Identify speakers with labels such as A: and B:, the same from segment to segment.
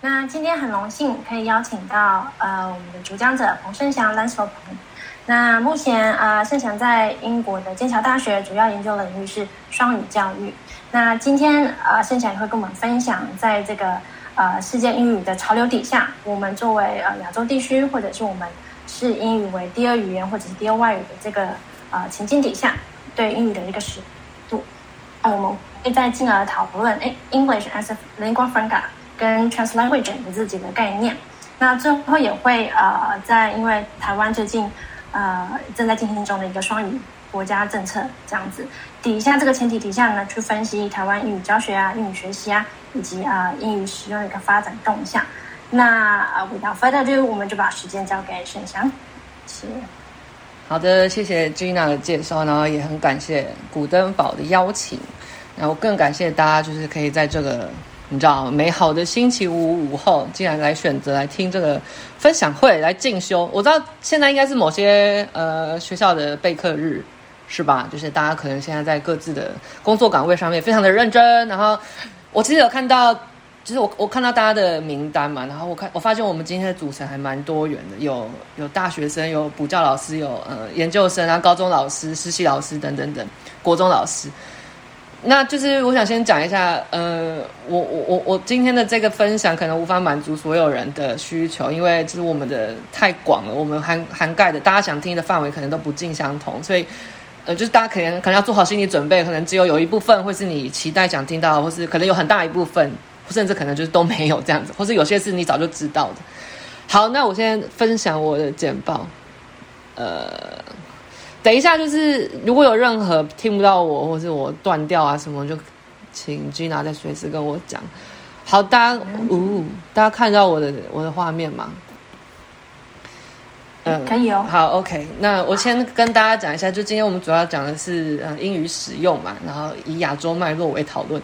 A: 那今天很荣幸可以邀请到呃我们的主讲者彭盛祥 l a n c e l。那目前啊，盛祥在英国的剑桥大学主要研究领域是双语教育。那今天啊，盛祥也会跟我们分享，在这个呃世界英语的潮流底下，我们作为呃亚洲地区，或者是我们视英语为第二语言或者是第二外语的这个呃情境底下，对英语的一个使度。那我们会再进而讨论，哎，English as a lingua franca。跟 translation 的自己的概念，那最后也会呃，在因为台湾最近呃正在进行中的一个双语国家政策这样子底下这个前提底下呢，去分析台湾英语教学啊、英语学习啊，以及啊、呃、英语使用的一个发展动向。那呃，without further ado，我们就把时间交给盛祥。谢谢。
B: 好的，谢谢 Gina 的介绍，然后也很感谢古登堡的邀请，然后更感谢大家，就是可以在这个。你知道，美好的星期五午后，竟然来选择来听这个分享会来进修。我知道现在应该是某些呃学校的备课日，是吧？就是大家可能现在在各自的工作岗位上面非常的认真。然后我其实有看到，就是我我看到大家的名单嘛，然后我看我发现我们今天的组成还蛮多元的，有有大学生，有补教老师，有呃研究生啊，高中老师、实习老师等等等，国中老师。那就是我想先讲一下，呃，我我我我今天的这个分享可能无法满足所有人的需求，因为就是我们的太广了，我们涵涵盖的大家想听的范围可能都不尽相同，所以呃，就是大家可能可能要做好心理准备，可能只有有一部分会是你期待想听到，或是可能有很大一部分，甚至可能就是都没有这样子，或是有些是你早就知道的。好，那我先分享我的简报，呃。等一下，就是如果有任何听不到我，或是我断掉啊什么，就请 Gina 再随时跟我讲。好，大家，呜，大家看到我的我的画面吗？
A: 嗯，可以哦。
B: 好，OK，那我先跟大家讲一下，就今天我们主要讲的是呃英语使用嘛，然后以亚洲脉络为讨论。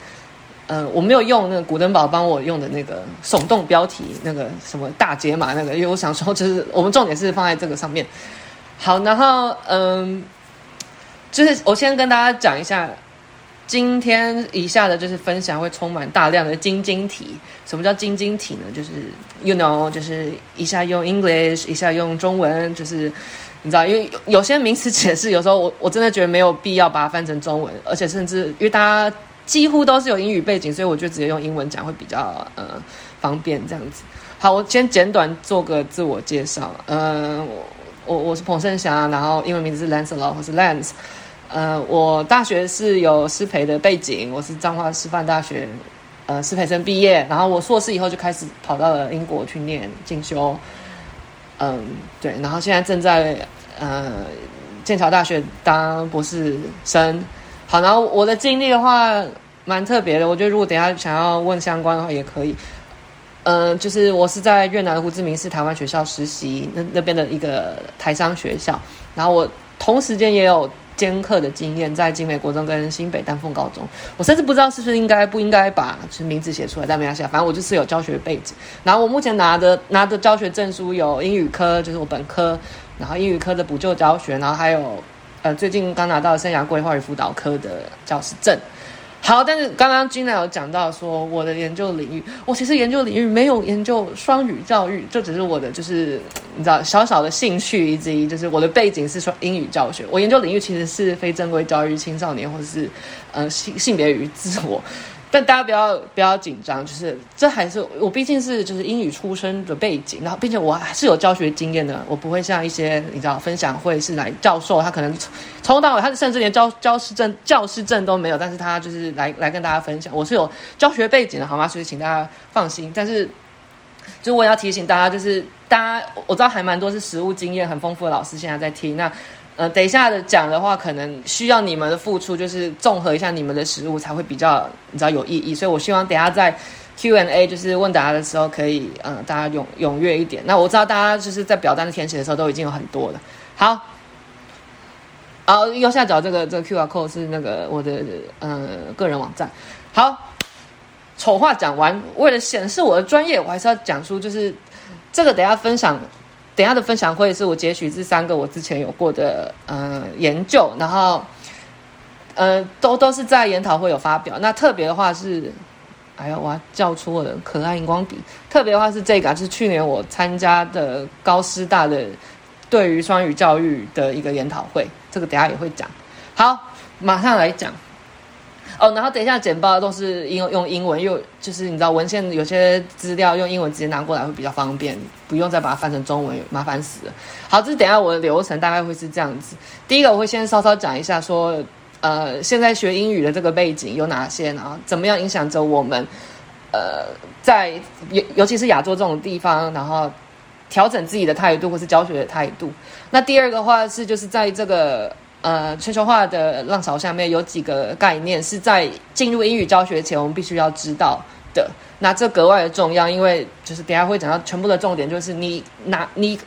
B: 呃，我没有用那个古登堡帮我用的那个耸动标题，那个什么大解码那个，因为我想说，就是我们重点是放在这个上面。好，然后嗯，就是我先跟大家讲一下，今天以下的就是分享会充满大量的晶晶体。什么叫晶晶体呢？就是 you know，就是一下用 English，一下用中文，就是你知道，因为有，有些名词解释，有时候我我真的觉得没有必要把它翻成中文，而且甚至因为大家几乎都是有英语背景，所以我就直接用英文讲会比较呃方便这样子。好，我先简短做个自我介绍，嗯、呃。我我是彭盛祥，然后英文名字是 Lancelot 或是 Lance。呃，我大学是有师培的背景，我是彰化师范大学呃师培生毕业，然后我硕士以后就开始跑到了英国去念进修。嗯，对，然后现在正在呃剑桥大学当博士生。好，然后我的经历的话蛮特别的，我觉得如果等下想要问相关的话也可以。呃，就是我是在越南胡志明市台湾学校实习，那那边的一个台商学校。然后我同时间也有兼课的经验，在金美国中跟新北丹凤高中。我甚至不知道是不是应该不应该把名字写出来，但没关系，反正我就是有教学背景。然后我目前拿的拿的教学证书有英语科，就是我本科，然后英语科的补救教学，然后还有呃最近刚拿到生涯规划与辅导科的教师证。好，但是刚刚金娜有讲到说，我的研究领域，我其实研究领域没有研究双语教育，这只是我的就是你知道小小的兴趣，以及就是我的背景是说英语教学，我研究领域其实是非正规教育青少年或者是呃性性别与自我。但大家不要不要紧张，就是这还是我毕竟是就是英语出身的背景，然后并且我还是有教学经验的，我不会像一些你知道分享会是来教授，他可能从头到尾他甚至连教教师证教师证都没有，但是他就是来来跟大家分享，我是有教学背景的，好吗？所以请大家放心。但是就我也要提醒大家，就是大家我知道还蛮多是实务经验很丰富的老师现在在听那。呃，等一下的讲的话，可能需要你们的付出，就是综合一下你们的食物，才会比较你知道有意义。所以我希望等下在 Q&A 就是问答的时候，可以嗯、大家踊踊跃一点。那我知道大家就是在表单的填写的时候都已经有很多了。好，好，右下角这个这个 QR code 是那个我的呃个人网站。好，丑话讲完，为了显示我的专业，我还是要讲出就是这个等下分享。等下的分享会是我截取这三个我之前有过的呃研究，然后呃都都是在研讨会有发表。那特别的话是哎呀，我要叫出我的可爱荧光笔。特别的话是这个，是去年我参加的高师大的对于双语教育的一个研讨会，这个等下也会讲。好，马上来讲。然后等一下简报都是用用英文，又就是你知道文献有些资料用英文直接拿过来会比较方便，不用再把它翻成中文，麻烦死了。好，这是等下我的流程大概会是这样子。第一个我会先稍稍讲一下说，呃，现在学英语的这个背景有哪些，然后怎么样影响着我们，呃，在尤尤其是亚洲这种地方，然后调整自己的态度或是教学的态度。那第二个话是就是在这个。呃，全球化的浪潮下面有几个概念是在进入英语教学前我们必须要知道的。那这格外的重要，因为就是等下会讲到全部的重点，就是你拿你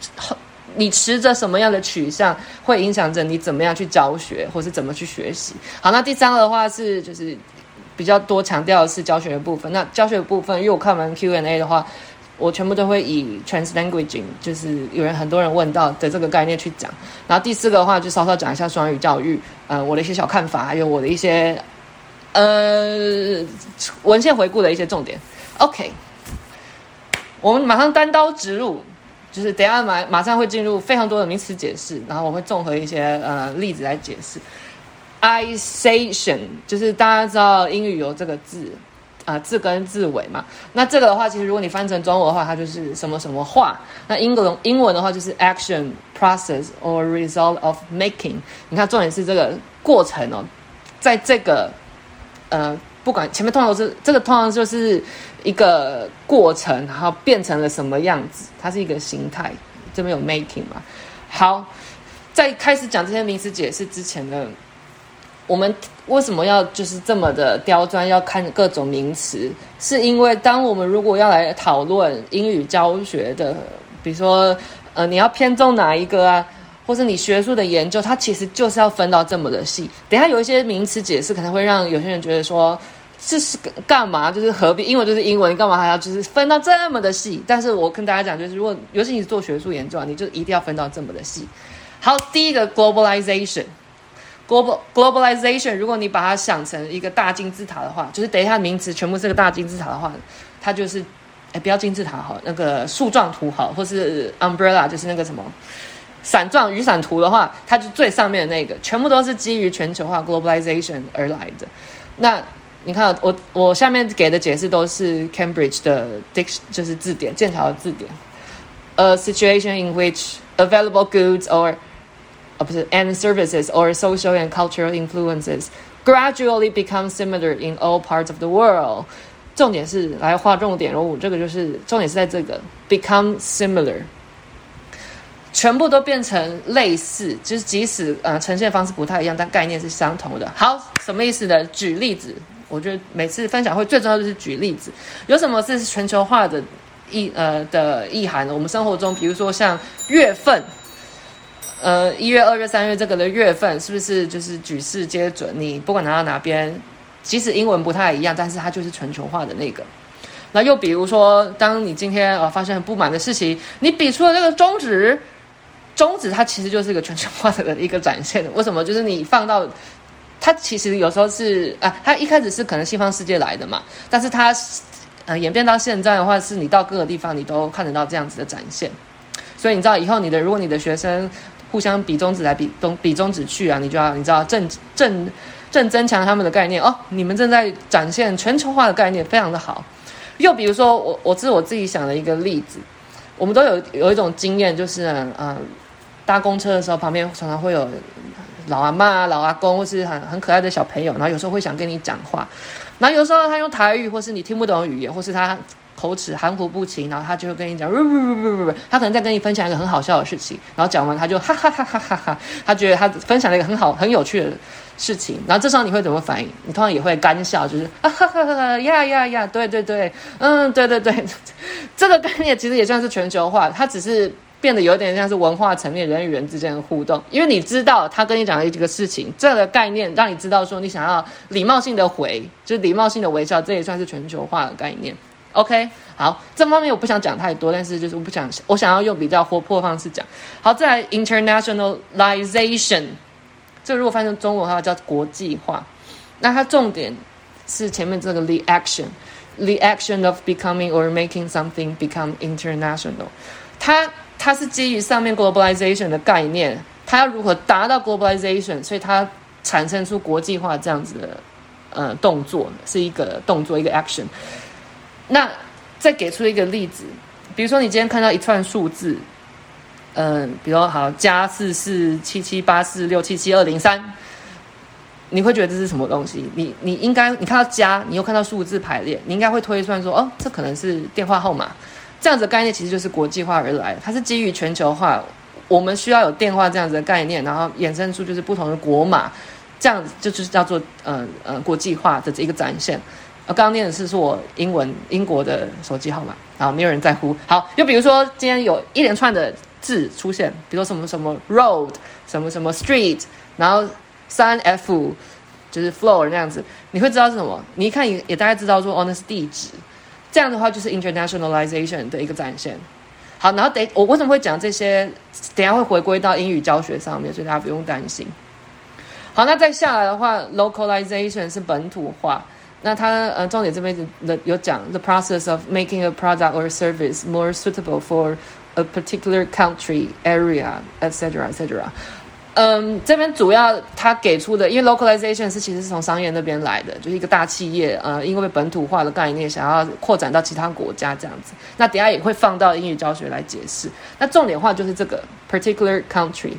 B: 你持着什么样的取向，会影响着你怎么样去教学，或是怎么去学习。好，那第三个的话是就是比较多强调的是教学的部分。那教学的部分，因为我看完 Q&A 的话。我全部都会以 translanguaging，就是有人很多人问到的这个概念去讲。然后第四个的话，就稍稍讲一下双语教育，呃，我的一些小看法，还有我的一些呃文献回顾的一些重点。OK，我们马上单刀直入，就是等下马马上会进入非常多的名词解释，然后我会综合一些呃例子来解释。isation 就是大家知道英语有这个字。啊、呃，字根字尾嘛，那这个的话，其实如果你翻成中文的话，它就是什么什么话。那英文英文的话就是 action process or result of making。你看，重点是这个过程哦，在这个呃，不管前面通常都是这个，通常就是一个过程，然后变成了什么样子，它是一个形态。这边有 making 嘛？好，在开始讲这些名词解释之前呢，我们为什么要就是这么的刁钻，要看各种名词？是因为当我们如果要来讨论英语教学的，比如说，呃，你要偏重哪一个啊，或是你学术的研究，它其实就是要分到这么的细。等下有一些名词解释，可能会让有些人觉得说，这是干嘛？就是何必？英文就是英文，干嘛还要就是分到这么的细？但是我跟大家讲，就是如果尤其你做学术研究啊，你就一定要分到这么的细。好，第一个 globalization。Global globalization，如果你把它想成一个大金字塔的话，就是等一下名词全部是个大金字塔的话，它就是，哎，不要金字塔好，那个树状图好，或是 umbrella，就是那个什么伞状雨伞图的话，它就最上面的那个，全部都是基于全球化 globalization 而来的。那你看我我下面给的解释都是 Cambridge 的 dict 就是字典剑桥的字典，a situation in which available goods or 不是，and services or social and cultural influences gradually become similar in all parts of the world。重点是来画重点哦，这个就是重点是在这个 become similar，全部都变成类似，就是即使呃呈现方式不太一样，但概念是相同的。好，什么意思呢？举例子，我觉得每次分享会最重要的就是举例子。有什么是全球化的意呃的意涵呢？我们生活中，比如说像月份。呃，一月、二月、三月这个的月份是不是就是举世皆准？你不管拿到哪边，即使英文不太一样，但是它就是全球化的那个。那又比如说，当你今天呃发生很不满的事情，你比出了这个中指，中指它其实就是一个全球化的一个展现。为什么？就是你放到它其实有时候是啊，它一开始是可能西方世界来的嘛，但是它呃演变到现在的话，是你到各个地方你都看得到这样子的展现。所以你知道以后你的如果你的学生。互相比中指来比中比中指去啊，你就要你知道正正正增强他们的概念哦。你们正在展现全球化的概念，非常的好。又比如说，我我自我自己想的一个例子，我们都有有一种经验，就是嗯、搭公车的时候，旁边常常会有老阿妈、老阿公，或是很很可爱的小朋友，然后有时候会想跟你讲话，然后有时候他用台语，或是你听不懂语言，或是他。口齿含糊不清，然后他就会跟你讲，不不不不不不，他可能在跟你分享一个很好笑的事情，然后讲完他就哈哈哈哈哈哈，他觉得他分享了一个很好很有趣的事情，然后这时候你会怎么反应？你通常也会干笑，就是啊哈哈哈呀呀呀，对对对，嗯，对对对，这个概念其实也算是全球化，它只是变得有点像是文化层面人与人之间的互动，因为你知道他跟你讲了一个事情，这个概念让你知道说你想要礼貌性的回，就是礼貌性的微笑，这也算是全球化的概念。OK，好，这方面我不想讲太多，但是就是我不想，我想要用比较活泼的方式讲。好，再来 internationalization，这如果翻成中文的话叫国际化，那它重点是前面这个 the action，the action of becoming or making something become international。它它是基于上面 globalization 的概念，它要如何达到 globalization，所以它产生出国际化这样子的呃动作，是一个动作一个 action。那再给出一个例子，比如说你今天看到一串数字，嗯、比如说好加四四七七八四六七七二零三，你会觉得这是什么东西？你你应该你看到加，你又看到数字排列，你应该会推算说，哦，这可能是电话号码。这样子概念其实就是国际化而来，它是基于全球化，我们需要有电话这样子的概念，然后衍生出就是不同的国码，这样子就就是叫做呃呃国际化的这一个展现。呃，刚刚念的是是我英文英国的手机号码，然后没有人在乎。好，就比如说今天有一连串的字出现，比如说什么什么 road，什么什么 street，然后三 F 就是 floor 那样子，你会知道是什么？你一看也也大概知道说哦，那是地址。这样的话就是 internationalization 的一个展现。好，然后等我为什么会讲这些？等下会回归到英语教学上面，所以大家不用担心。好，那再下来的话，localization 是本土化。那它呃，重点这边的有讲 the process of making a product or service more suitable for a particular country, area, etc. etc. 嗯，这边主要他给出的，因为 localization 是其实是从商业那边来的，就是一个大企业，呃，因为本土化的概念想要扩展到其他国家这样子。那等下也会放到英语教学来解释。那重点话就是这个 particular country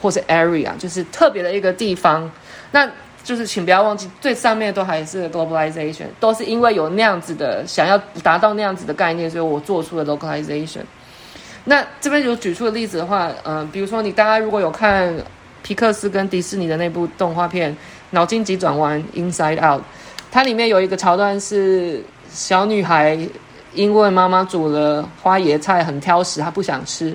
B: 或是 area，就是特别的一个地方。那就是请不要忘记，最上面都还是 globalization，都是因为有那样子的想要达到那样子的概念，所以我做出了 localization。那这边有举出的例子的话，嗯、比如说你大家如果有看皮克斯跟迪士尼的那部动画片《脑筋急转弯》（Inside Out），它里面有一个桥段是小女孩因为妈妈煮了花椰菜很挑食，她不想吃。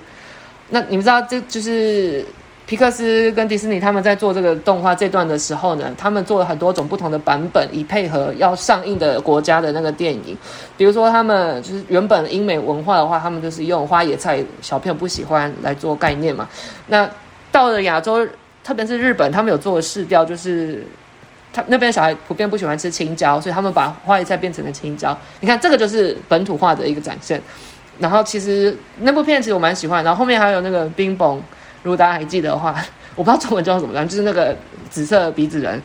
B: 那你们知道这就是？皮克斯跟迪士尼他们在做这个动画这段的时候呢，他们做了很多种不同的版本，以配合要上映的国家的那个电影。比如说，他们就是原本英美文化的话，他们就是用花椰菜，小朋友不喜欢来做概念嘛。那到了亚洲，特别是日本，他们有做的市调，就是他那边小孩普遍不喜欢吃青椒，所以他们把花椰菜变成了青椒。你看，这个就是本土化的一个展现。然后，其实那部片其实我蛮喜欢。然后后面还有那个冰崩。如果大家还记得的话，我不知道中文叫什么，就是那个紫色鼻子人，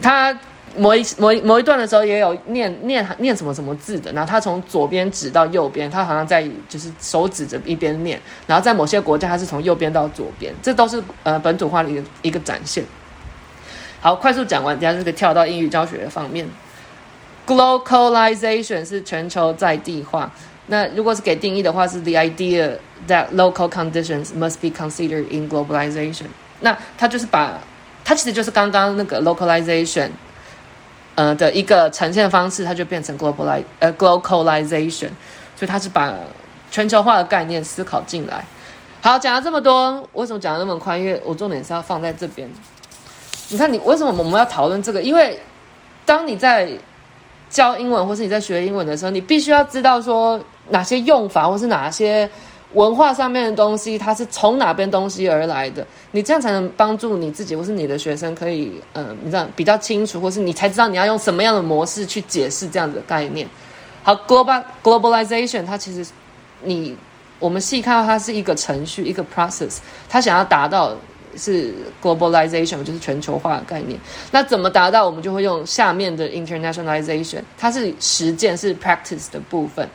B: 他某一某一某一段的时候也有念念念什么什么字的，然后他从左边指到右边，他好像在就是手指着一边念，然后在某些国家他是从右边到左边，这都是呃本土化的一个一个展现。好，快速讲完，等下就可以跳到英语教学的方面。Glocalization 是全球在地化。那如果是给定义的话，是 the idea that local conditions must be considered in globalization。那它就是把，它其实就是刚刚那个 localization，呃的一个呈现方式，它就变成 globali，呃，globalization。所以它是把全球化的概念思考进来。好，讲了这么多，为什么讲的那么宽？因为我重点是要放在这边。你看，你为什么我们要讨论这个？因为当你在教英文，或是你在学英文的时候，你必须要知道说。哪些用法，或是哪些文化上面的东西，它是从哪边东西而来的？你这样才能帮助你自己或是你的学生可以，嗯、你这样比较清楚，或是你才知道你要用什么样的模式去解释这样子的概念。好，global globalization，它其实你我们细看到它是一个程序，一个 process，它想要达到是 globalization，就是全球化的概念。那怎么达到？我们就会用下面的 internationalization，它是实践是 practice 的部分。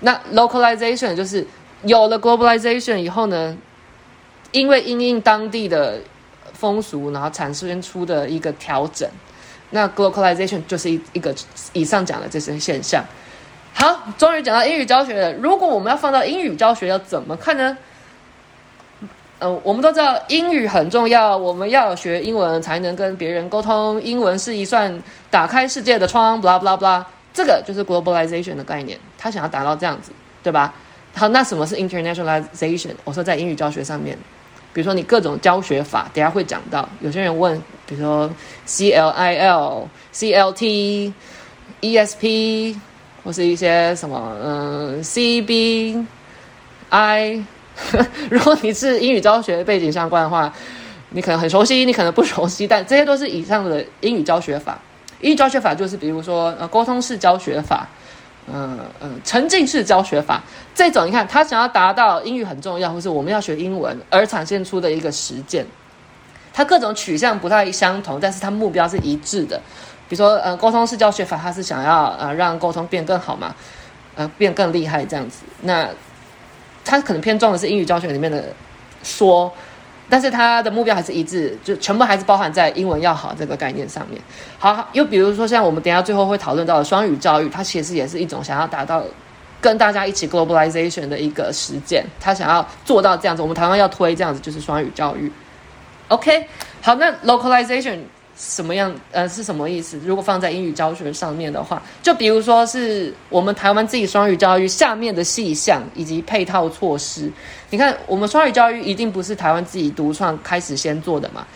B: 那 localization 就是有了 globalization 以后呢，因为因应当地的风俗，然后产生出的一个调整。那 globalization 就是一一个以上讲的这些现象。好，终于讲到英语教学了。如果我们要放到英语教学，要怎么看呢？呃，我们都知道英语很重要，我们要学英文才能跟别人沟通。英文是一扇打开世界的窗，blah blah blah。这个就是 globalization 的概念，他想要达到这样子，对吧？好，那什么是 internationalization？我说在英语教学上面，比如说你各种教学法，等下会讲到。有些人问，比如说 CLIL、CLT、ESP，或是一些什么，嗯，CBI。如果你是英语教学背景相关的话，你可能很熟悉，你可能不熟悉，但这些都是以上的英语教学法。英语教学法就是比如说呃沟通式教学法，嗯嗯沉浸式教学法这种，你看他想要达到英语很重要，或是我们要学英文而产现出的一个实践，它各种取向不太相同，但是它目标是一致的。比如说呃沟通式教学法，它是想要呃让沟通变更好嘛，呃变更厉害这样子。那它可能偏重的是英语教学里面的说。但是他的目标还是一致，就全部还是包含在英文要好这个概念上面。好，又比如说像我们等下最后会讨论到的双语教育，它其实也是一种想要达到跟大家一起 globalization 的一个实践。他想要做到这样子，我们台湾要推这样子，就是双语教育。OK，好，那 localization。什么样？呃，是什么意思？如果放在英语教学上面的话，就比如说是我们台湾自己双语教育下面的细项以及配套措施。你看，我们双语教育一定不是台湾自己独创开始先做的嘛？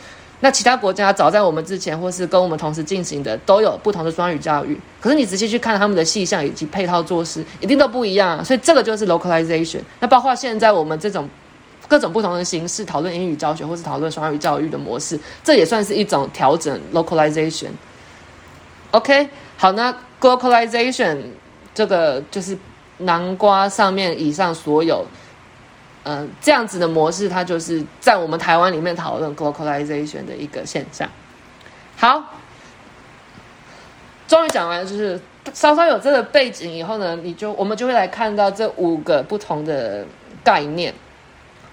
B: 那其他国家早在我们之前，或是跟我们同时进行的，都有不同的双语教育。可是你仔细去看他们的细项以及配套措施，一定都不一样。所以这个就是 localization。那包括现在我们这种。各种不同的形式讨论英语教学，或是讨论双语教育的模式，这也算是一种调整 （localization）。OK，好，那 globalization 这个就是南瓜上面以上所有，嗯、这样子的模式，它就是在我们台湾里面讨论 globalization 的一个现象。好，终于讲完，就是稍稍有这个背景以后呢，你就我们就会来看到这五个不同的概念。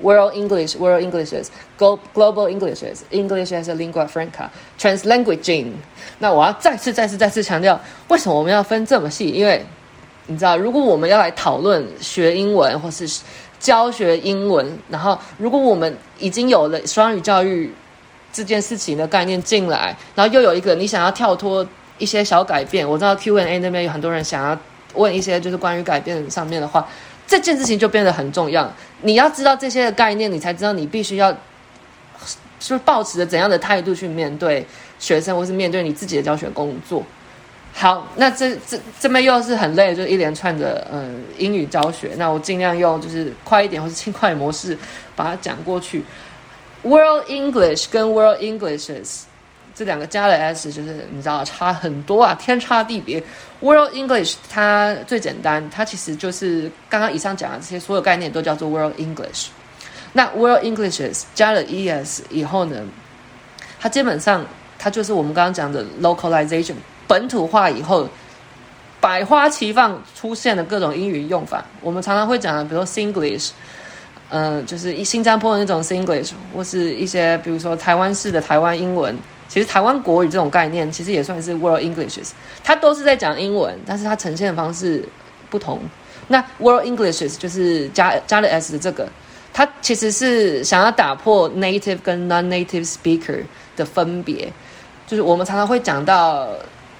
B: World English, World Englishes, Global Englishes, English as a lingua franca, Translanguaging。那我要再次、再次、再次强调，为什么我们要分这么细？因为你知道，如果我们要来讨论学英文或是教学英文，然后如果我们已经有了双语教育这件事情的概念进来，然后又有一个你想要跳脱一些小改变，我知道 Q&A 那边有很多人想要问一些就是关于改变上面的话。这件事情就变得很重要。你要知道这些的概念，你才知道你必须要是抱持着怎样的态度去面对学生，或是面对你自己的教学工作。好，那这这这边又是很累，就一连串的嗯英语教学。那我尽量用就是快一点或是轻快模式把它讲过去。World English 跟 World Englishes。这两个加了 s，就是你知道差很多啊，天差地别。World English 它最简单，它其实就是刚刚以上讲的这些所有概念都叫做 World English。那 World Englishes 加了 es 以后呢，它基本上它就是我们刚刚讲的 localization 本土化以后，百花齐放出现的各种英语用法。我们常常会讲的，比如说 Singlish，嗯、就是新加坡的那种 Singlish，或是一些比如说台湾式的台湾英文。其实台湾国语这种概念，其实也算是 World Englishes，它都是在讲英文，但是它呈现的方式不同。那 World Englishes 就是加加了 s 的这个，它其实是想要打破 native 跟 non-native speaker 的分别。就是我们常常会讲到，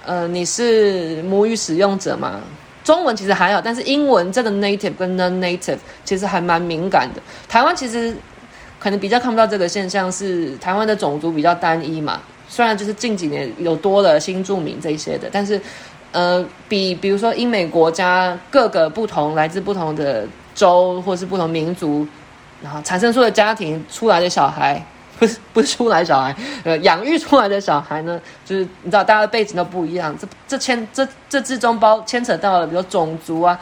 B: 呃，你是母语使用者嘛？中文其实还好，但是英文这个 native 跟 non-native 其实还蛮敏感的。台湾其实可能比较看不到这个现象，是台湾的种族比较单一嘛。虽然就是近几年有多了新住民这些的，但是，呃，比比如说英美国家各个不同来自不同的州或是不同民族，然后产生出的家庭出来的小孩，不是不是出来小孩，呃，养育出来的小孩呢，就是你知道大家的背景都不一样，这这牵这这之中包牵扯到了，比如种族啊。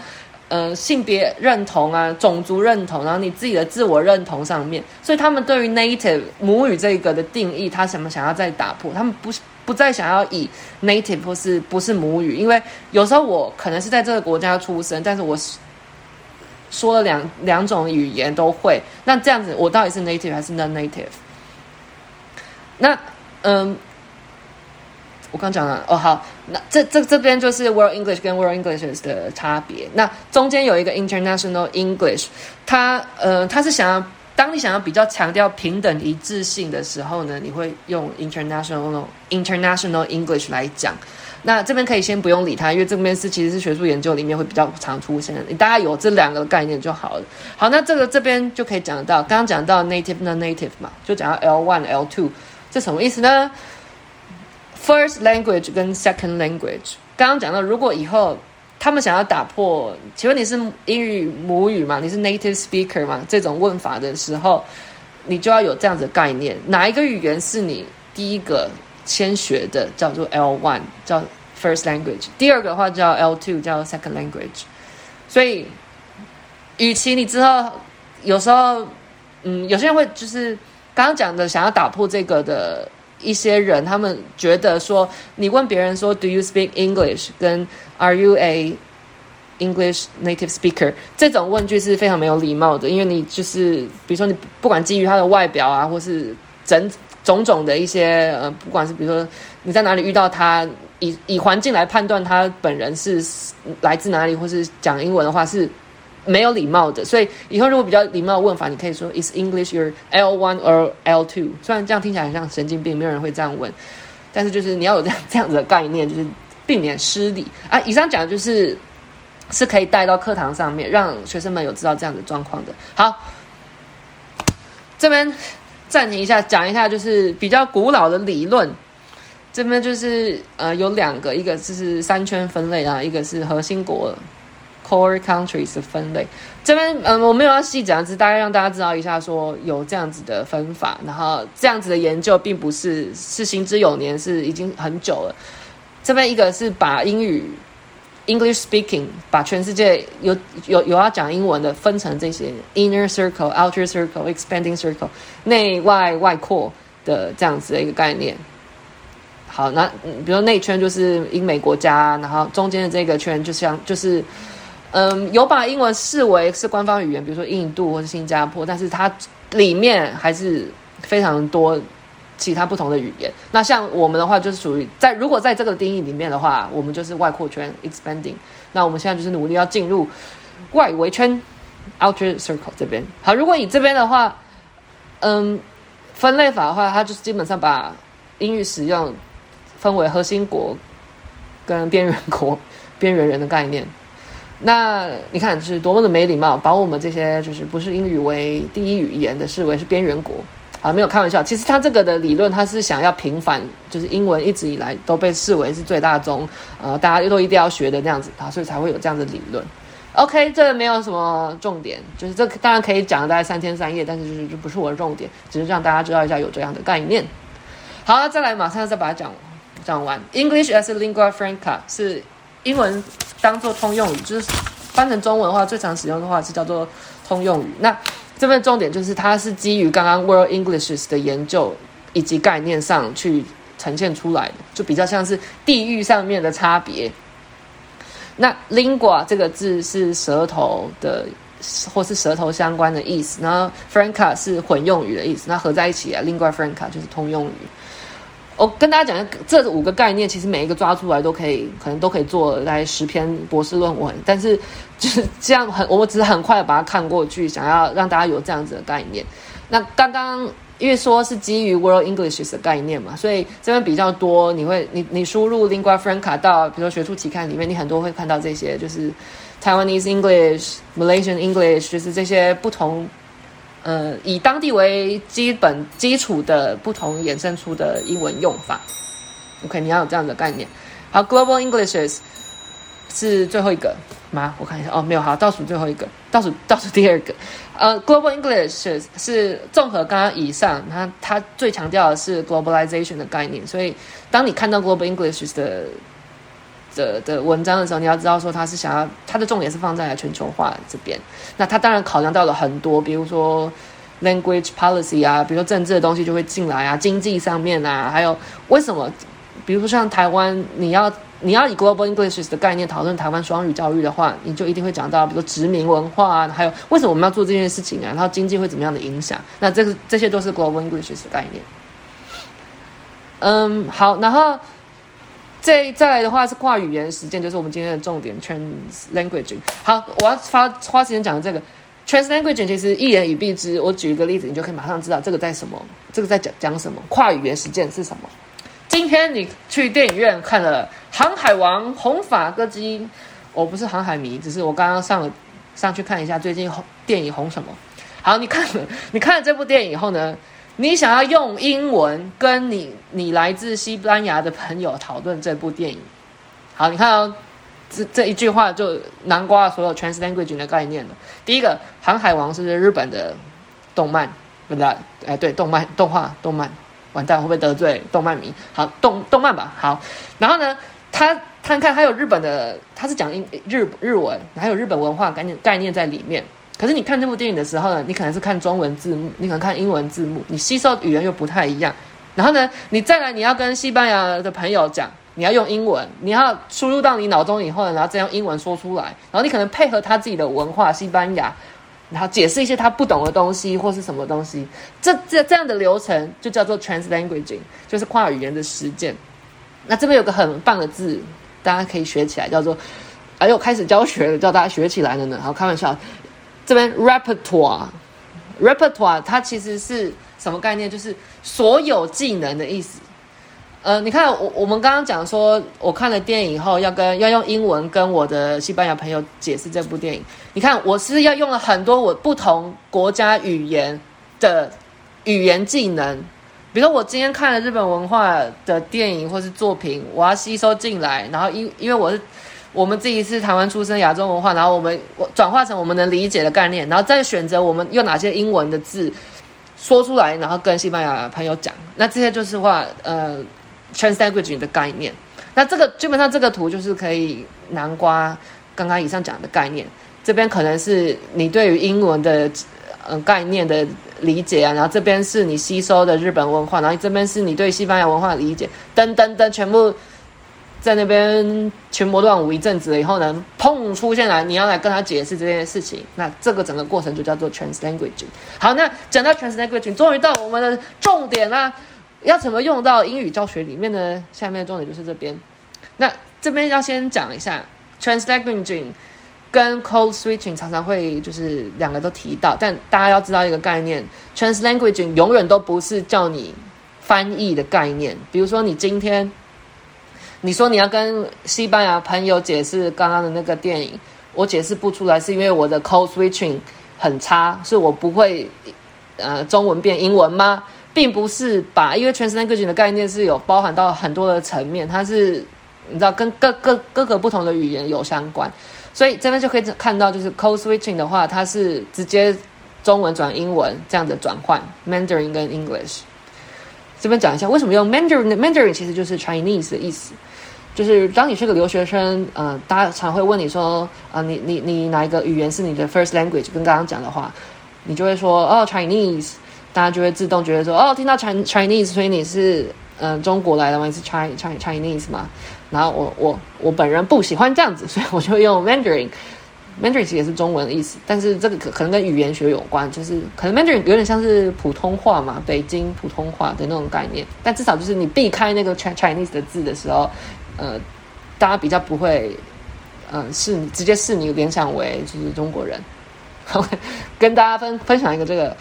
B: 呃，性别认同啊，种族认同，然后你自己的自我认同上面，所以他们对于 native 母语这个的定义，他什么想要再打破？他们不不再想要以 native 或是不是母语，因为有时候我可能是在这个国家出生，但是我说了两两种语言都会，那这样子我到底是 native 还是 non-native？那嗯。我刚讲了哦，好，那这这这边就是 World English 跟 World English 的差别。那中间有一个 International English，它呃，它是想要，当你想要比较强调平等一致性的时候呢，你会用 International International English 来讲。那这边可以先不用理它，因为这边是其实是学术研究里面会比较常出现的。你大家有这两个概念就好了。好，那这个这边就可以讲到，刚刚讲到 Native Non-Native 嘛，就讲到 L one L two，这什么意思呢？First language 跟 second language，刚刚讲到，如果以后他们想要打破，请问你是英语母语吗？你是 native speaker 吗？这种问法的时候，你就要有这样子的概念，哪一个语言是你第一个先学的叫做 L one，叫 First Language。第二个的话叫 L two，叫 Second Language。所以，与其你之后有时候，嗯，有些人会就是刚刚讲的想要打破这个的一些人，他们觉得说，你问别人说 “Do you speak English？” 跟 “Are you a English native speaker？” 这种问句是非常没有礼貌的，因为你就是比如说你不管基于他的外表啊，或是整种种的一些呃，不管是比如说你在哪里遇到他。以以环境来判断他本人是来自哪里，或是讲英文的话是没有礼貌的。所以以后如果比较礼貌的问法，你可以说 Is English your L one or L two？虽然这样听起来很像神经病，没有人会这样问，但是就是你要有这样这样子的概念，就是避免失礼啊。以上讲的就是是可以带到课堂上面，让学生们有知道这样的状况的。好，这边暂停一下，讲一下就是比较古老的理论。这边就是呃有两个，一个就是三圈分类啊，一个是核心国 Poor countries 的分类。这边嗯、我没有要细讲，只是大概让大家知道一下，说有这样子的分法。然后这样子的研究并不是是行之有年，是已经很久了。这边一个是把英语 English speaking 把全世界有有有要讲英文的分成这些 inner circle、outer circle、expanding circle 内外外扩的这样子的一个概念。好，那比如说内圈就是英美国家，然后中间的这个圈就像就是，嗯，有把英文视为是官方语言，比如说印度或者新加坡，但是它里面还是非常多其他不同的语言。那像我们的话，就是属于在如果在这个定义里面的话，我们就是外扩圈 （expanding）。那我们现在就是努力要进入外围圈 （outer circle） 这边。好，如果你这边的话，嗯，分类法的话，它就是基本上把英语使用。分为核心国跟边缘国、边缘人的概念。那你看，是多么的没礼貌，把我们这些就是不是英语为第一语言的视为是边缘国啊！没有开玩笑，其实他这个的理论，他是想要平反，就是英文一直以来都被视为是最大宗，呃，大家都一定要学的那样子啊，所以才会有这样的理论。OK，这没有什么重点，就是这当然可以讲大概三天三夜，但是就是这不是我的重点，只是让大家知道一下有这样的概念。好，那再来，马上再把它讲。讲完，English as a lingua franca 是英文当做通用语，就是翻成中文的话，最常使用的话是叫做通用语。那这份重点就是它是基于刚刚 World Englishes 的研究以及概念上去呈现出来的，就比较像是地域上面的差别。那 lingua 这个字是舌头的，或是舌头相关的意思，然后 franca 是混用语的意思，那合在一起啊，lingua franca 就是通用语。我跟大家讲，这五个概念其实每一个抓出来都可以，可能都可以做来十篇博士论文。但是就是这样很，我只是很快的把它看过去，想要让大家有这样子的概念。那刚刚因为说是基于 World English 的概念嘛，所以这边比较多，你会你你输入 Lingua Franca 到比如说学术期刊里面，你很多会看到这些，就是 Taiwanese English、Malaysian English，就是这些不同。呃，以当地为基本基础的不同衍生出的英文用法，OK，你要有这样的概念。好，Global Englishes 是最后一个吗？我看一下，哦，没有，好，倒数最后一个，倒数 倒数第二个。呃，Global Englishes 是综合刚刚以上，它它最强调的是 globalization 的概念，所以当你看到 Global Englishes 的。的的文章的时候，你要知道说他是想要他的重点是放在全球化这边。那他当然考量到了很多，比如说 language policy 啊，比如说政治的东西就会进来啊，经济上面啊，还有为什么，比如说像台湾，你要你要以 global English 的概念讨论台湾双语教育的话，你就一定会讲到，比如说殖民文化啊，还有为什么我们要做这件事情啊，然后经济会怎么样的影响？那这个这些都是 global English 的概念。嗯，好，然后。这再来的话是跨语言实践，就是我们今天的重点 translanguaging。好，我要花花时间讲的这个 translanguaging，其实一言以蔽之。我举一个例子，你就可以马上知道这个在什么，这个在讲讲什么。跨语言实践是什么？今天你去电影院看了《航海王》红发歌姬，我不是航海迷，只是我刚刚上上去看一下最近红电影红什么。好，你看了你看了这部电影以后呢？你想要用英文跟你你来自西班牙的朋友讨论这部电影，好，你看哦，这这一句话就囊括所有 translanguage 的概念了。第一个，《航海王》是日本的动漫，对不对？哎，对，动漫、动画、动漫，完蛋会不会得罪动漫迷？好，动动漫吧。好，然后呢，他他看还有日本的，他是讲英日日文，还有日本文化概念概念在里面。可是你看这部电影的时候呢，你可能是看中文字幕，你可能看英文字幕，你吸收语言又不太一样。然后呢，你再来你要跟西班牙的朋友讲，你要用英文，你要输入到你脑中以后呢，然后再用英文说出来，然后你可能配合他自己的文化西班牙，然后解释一些他不懂的东西或是什么东西，这这这样的流程就叫做 translanguaging，就是跨语言的实践。那这边有个很棒的字，大家可以学起来，叫做，哎呦，开始教学了，叫大家学起来了呢。好，开玩笑。这边 repertoire，repertoire 它其实是什么概念？就是所有技能的意思。呃，你看我我们刚刚讲说，我看了电影以后要跟要用英文跟我的西班牙朋友解释这部电影。你看，我是要用了很多我不同国家语言的语言技能。比如说，我今天看了日本文化的电影或是作品，我要吸收进来，然后因因为我是。我们自己是台湾出生，亚洲文化，然后我们转化成我们能理解的概念，然后再选择我们用哪些英文的字说出来，然后跟西班牙朋友讲。那这些就是话，呃，translanguaging 的概念。那这个基本上这个图就是可以囊括刚刚以上讲的概念。这边可能是你对于英文的呃概念的理解啊，然后这边是你吸收的日本文化，然后这边是你对西班牙文化理解，等等等，全部。在那边群魔乱舞一阵子了以后呢，砰出现来，你要来跟他解释这件事情，那这个整个过程就叫做 translanguaging。好，那讲到 translanguaging，终于到我们的重点啦，要怎么用到英语教学里面呢？下面的重点就是这边。那这边要先讲一下 translanguaging 跟 code switching 常常会就是两个都提到，但大家要知道一个概念，translanguaging 永远都不是叫你翻译的概念。比如说你今天。你说你要跟西班牙朋友解释刚刚的那个电影，我解释不出来，是因为我的 code switching 很差，是我不会呃中文变英文吗？并不是吧，因为 translanguaging 的概念是有包含到很多的层面，它是你知道跟各各各个不同的语言有相关，所以这边就可以看到，就是 code switching 的话，它是直接中文转英文这样的转换，Mandarin 跟 English。这边讲一下为什么用 Mandarin，Mandarin 其实就是 Chinese 的意思。就是当你是个留学生，呃，大家常会问你说，啊、呃，你你你哪一个语言是你的 first language？跟刚刚讲的话，你就会说，哦，Chinese，大家就会自动觉得说，哦，听到 Chinese，所以你是嗯、呃、中国来的吗？你是 Chinese Chinese 吗？然后我我我本人不喜欢这样子，所以我就用 Mandarin，Mandarin 也是中文的意思，但是这个可可能跟语言学有关，就是可能 Mandarin 有点像是普通话嘛，北京普通话的那种概念，但至少就是你避开那个 Chinese 的字的时候。呃，大家比较不会，嗯、呃，是直接视你联想为就是中国人。好，跟大家分分享一个这个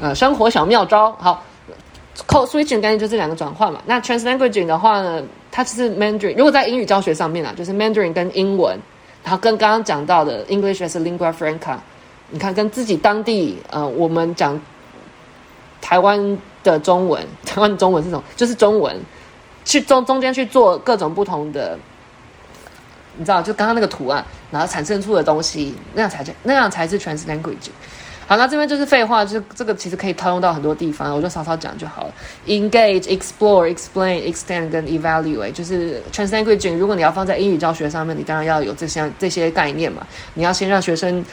B: 呃生活小妙招。好，code switching 概念就这两个转换嘛。那 translanguaging 的话呢，它其实 Mandarin，如果在英语教学上面啊，就是 Mandarin 跟英文，然后跟刚刚讲到的 English as a lingua franca，你看跟自己当地呃我们讲台湾的中文，台湾中文是什么？就是中文。去中中间去做各种不同的，你知道，就刚刚那个图案，然后产生出的东西，那样才叫那样才是 translanguage。好，那这边就是废话，就是这个其实可以套用到很多地方，我就稍稍讲就好了。Engage、explore、explain、extend 跟 evaluate，就是 translanguage。如果你要放在英语教学上面，你当然要有这些这些概念嘛。你要先让学生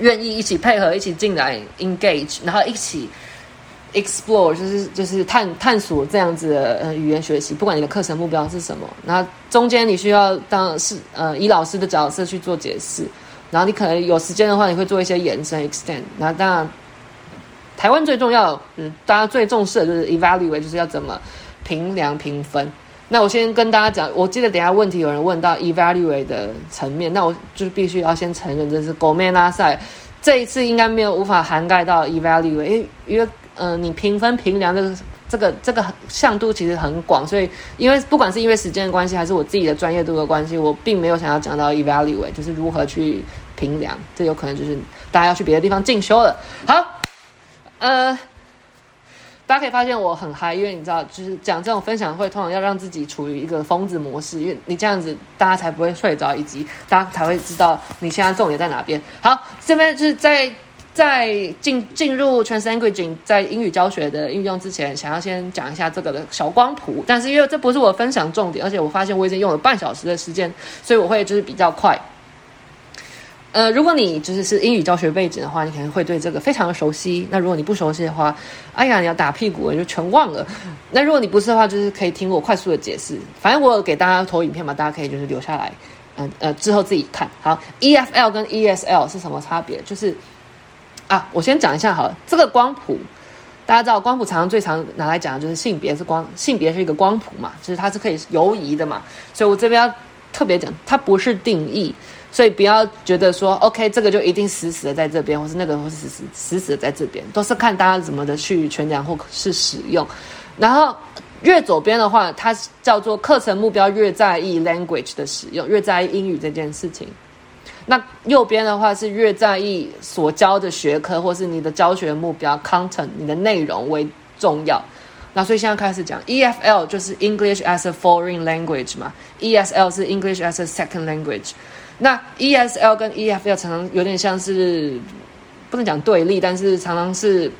B: 愿意一起配合，一起进来 engage，然后一起。Explore 就是就是探探索这样子的呃语言学习，不管你的课程目标是什么，然后中间你需要当是呃以老师的角色去做解释，然后你可能有时间的话，你会做一些延伸 extend。那当然，台湾最重要，嗯，大家最重视的就是 evaluate，就是要怎么评量评分。那我先跟大家讲，我记得等下问题有人问到 evaluate 的层面，那我就是必须要先承认这是 g o m e n 拉赛，这一次应该没有无法涵盖到 evaluate，因为。嗯、你评分评量这个这个这个向度其实很广，所以因为不管是因为时间的关系，还是我自己的专业度的关系，我并没有想要讲到 evaluate，就是如何去评量，这有可能就是大家要去别的地方进修了。好，呃，大家可以发现我很嗨，因为你知道，就是讲这种分享会，通常要让自己处于一个疯子模式，因为你这样子大家才不会睡着，以及大家才会知道你现在重点在哪边。好，这边就是在。在进进入 Translanguaging 在英语教学的应用之前，想要先讲一下这个的小光谱。但是因为这不是我分享重点，而且我发现我已经用了半小时的时间，所以我会就是比较快。呃，如果你就是是英语教学背景的话，你可能会对这个非常的熟悉。那如果你不熟悉的话，哎呀，你要打屁股你就全忘了。那如果你不是的话，就是可以听我快速的解释。反正我给大家投影片嘛，大家可以就是留下来，嗯，呃之后自己看。好，EFL 跟 ESL 是什么差别？就是。啊，我先讲一下好了，这个光谱，大家知道光谱常常最常拿来讲的就是性别是光，性别是一个光谱嘛，就是它是可以游移的嘛，所以我这边要特别讲，它不是定义，所以不要觉得说，OK，这个就一定死死的在这边，或是那个或是死死死死的在这边，都是看大家怎么的去权量或是使用。然后越左边的话，它叫做课程目标越在意 language 的使用，越在意英语这件事情。那右边的话是越在意所教的学科，或是你的教学目标 content，你的内容为重要。那所以现在开始讲 EFL 就是 English as a Foreign Language 嘛，ESL 是 English as a Second Language。那 ESL 跟 EFL 常常有点像是不能讲对立，但是常常是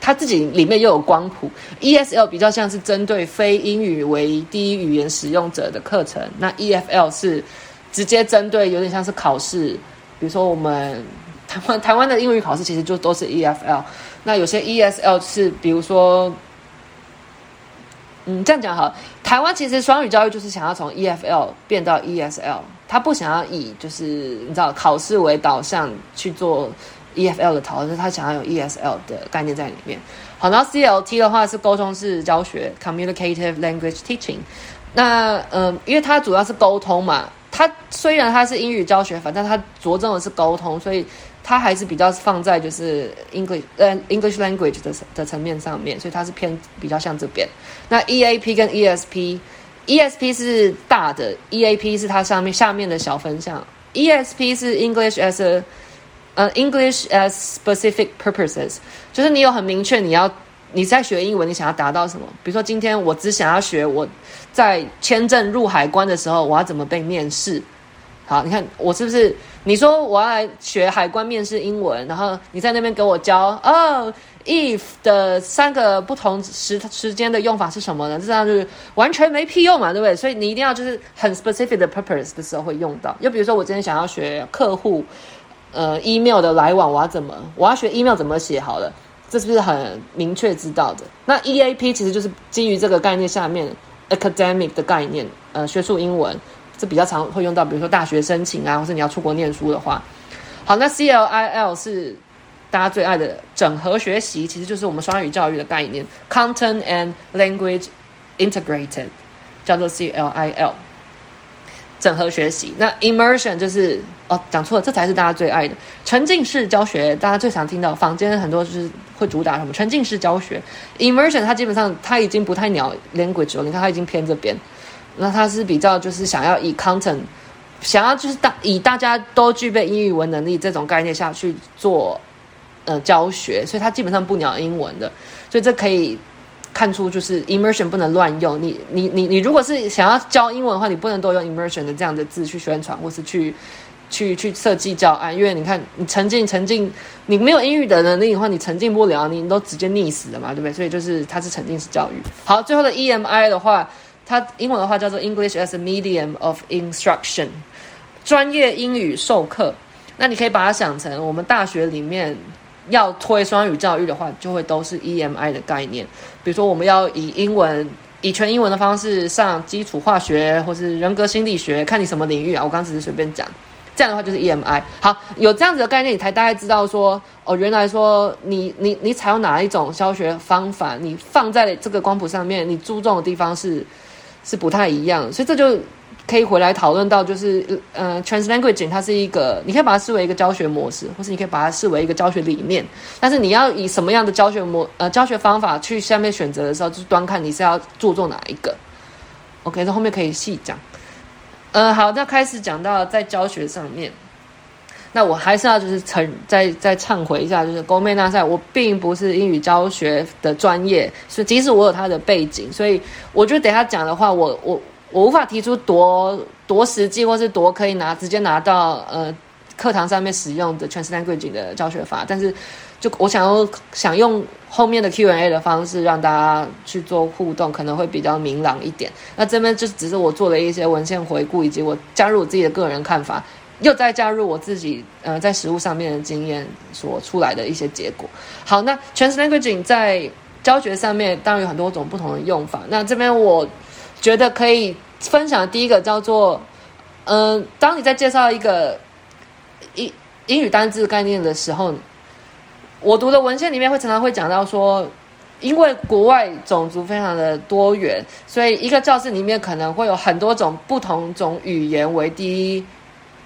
B: 它自己里面又有光谱。ESL 比较像是针对非英语为第一语言使用者的课程，那 EFL 是。直接针对有点像是考试，比如说我们台湾台湾的英语考试其实就都是 EFL，那有些 ESL 是比如说，嗯，这样讲好，台湾其实双语教育就是想要从 EFL 变到 ESL，他不想要以就是你知道考试为导向去做 EFL 的讨论，他想要有 ESL 的概念在里面。好，然后 CLT 的话是沟通式教学 （Communicative Language Teaching），那嗯，因为它主要是沟通嘛。它虽然它是英语教学法，但它着重的是沟通，所以它还是比较放在就是 English 呃 English language 的的层面上面，所以它是偏比较像这边。那 EAP 跟 ESP，ESP 是大的，EAP 是它上面下面的小分项。ESP 是 English as a 呃 English as specific purposes，就是你有很明确你要。你在学英文，你想要达到什么？比如说，今天我只想要学我在签证入海关的时候，我要怎么被面试？好，你看我是不是？你说我要来学海关面试英文，然后你在那边给我教哦，if 的三个不同时时间的用法是什么呢？这样就是完全没屁用嘛，对不对？所以你一定要就是很 specific 的 purpose 的时候会用到。又比如说，我今天想要学客户呃 email 的来往，我要怎么？我要学 email 怎么写？好了。这是不是很明确知道的？那 EAP 其实就是基于这个概念下面 academic 的概念，呃，学术英文，这比较常会用到，比如说大学申请啊，或是你要出国念书的话。好，那 CLIL 是大家最爱的整合学习，其实就是我们双语教育的概念，content and language integrated，叫做 CLIL。整合学习，那 immersion 就是哦，讲错了，这才是大家最爱的沉浸式教学。大家最常听到坊间很多就是会主打什么沉浸式教学，immersion 它基本上它已经不太鸟 language 了。你看它已经偏这边，那它是比较就是想要以 content，想要就是大以大家都具备英语文能力这种概念下去做呃教学，所以它基本上不鸟英文的，所以这可以。看出就是 immersion 不能乱用，你你你你如果是想要教英文的话，你不能都用 immersion 的这样的字去宣传，或是去去去设计教案，因为你看你沉浸沉浸，你没有英语的能力的话，你沉浸不了，你都直接溺死了嘛，对不对？所以就是它是沉浸式教育。好，最后的 EMI 的话，它英文的话叫做 English as a Medium of Instruction，专业英语授课。那你可以把它想成我们大学里面。要推双语教育的话，就会都是 EMI 的概念。比如说，我们要以英文、以全英文的方式上基础化学，或是人格心理学，看你什么领域啊。我刚只是随便讲，这样的话就是 EMI。好，有这样子的概念，你才大概知道说，哦，原来说你你你采用哪一种教学方法，你放在这个光谱上面，你注重的地方是是不太一样。所以这就。可以回来讨论到，就是呃，Translanguaging 它是一个，你可以把它视为一个教学模式，或是你可以把它视为一个教学理念。但是你要以什么样的教学模呃教学方法去下面选择的时候，就是端看你是要注重哪一个。OK，这后面可以细讲。呃，好，那开始讲到在教学上面，那我还是要就是承再再忏悔一下，就是勾妹那赛，我并不是英语教学的专业，所以即使我有它的背景，所以我觉得等下讲的话，我我。我无法提出多多实际，或是多可以拿直接拿到呃课堂上面使用的 translanguage 的教学法，但是就我想要想用后面的 Q&A 的方式让大家去做互动，可能会比较明朗一点。那这边就只是我做了一些文献回顾，以及我加入我自己的个人看法，又再加入我自己呃在实务上面的经验所出来的一些结果。好，那 translanguage 在教学上面当然有很多种不同的用法。那这边我觉得可以分享的第一个叫做，嗯、当你在介绍一个英英语单字概念的时候，我读的文献里面会常常会讲到说，因为国外种族非常的多元，所以一个教室里面可能会有很多种不同种语言为第一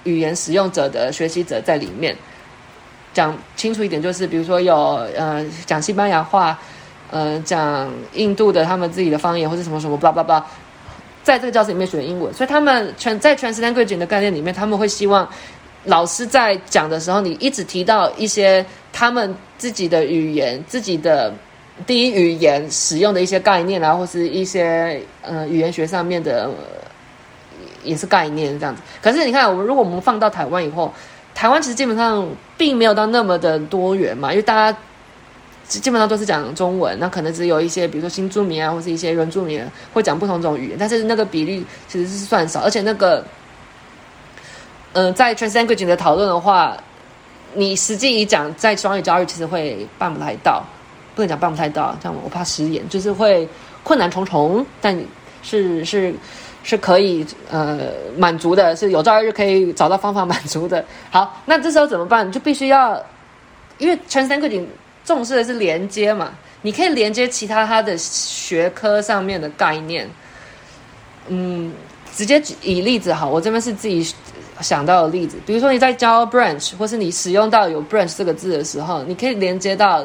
B: 语言使用者的学习者在里面。讲清楚一点，就是比如说有呃讲西班牙话。呃，讲印度的他们自己的方言或者什么什么，巴拉巴拉，在这个教室里面学英文，所以他们全在 Translanguaging 的概念里面，他们会希望老师在讲的时候，你一直提到一些他们自己的语言、自己的第一语言使用的一些概念啊，或是一些呃语言学上面的也是概念这样子。可是你看，我们如果我们放到台湾以后，台湾其实基本上并没有到那么的多元嘛，因为大家。基本上都是讲中文，那可能只有一些，比如说新住民啊，或是一些原住民会讲不同种语言，但是那个比例其实是算少，而且那个，嗯、在 Translanguaging 的讨论的话，你实际一讲在双语教育，其实会办不太到，不能讲办不太到，这样我怕失言，就是会困难重重，但是是是可以呃满足的，是有朝一日可以找到方法满足的。好，那这时候怎么办？就必须要，因为 Translanguaging 重视的是连接嘛，你可以连接其他它的学科上面的概念。嗯，直接举以例子好，我这边是自己想到的例子，比如说你在教 branch，或是你使用到有 branch 这个字的时候，你可以连接到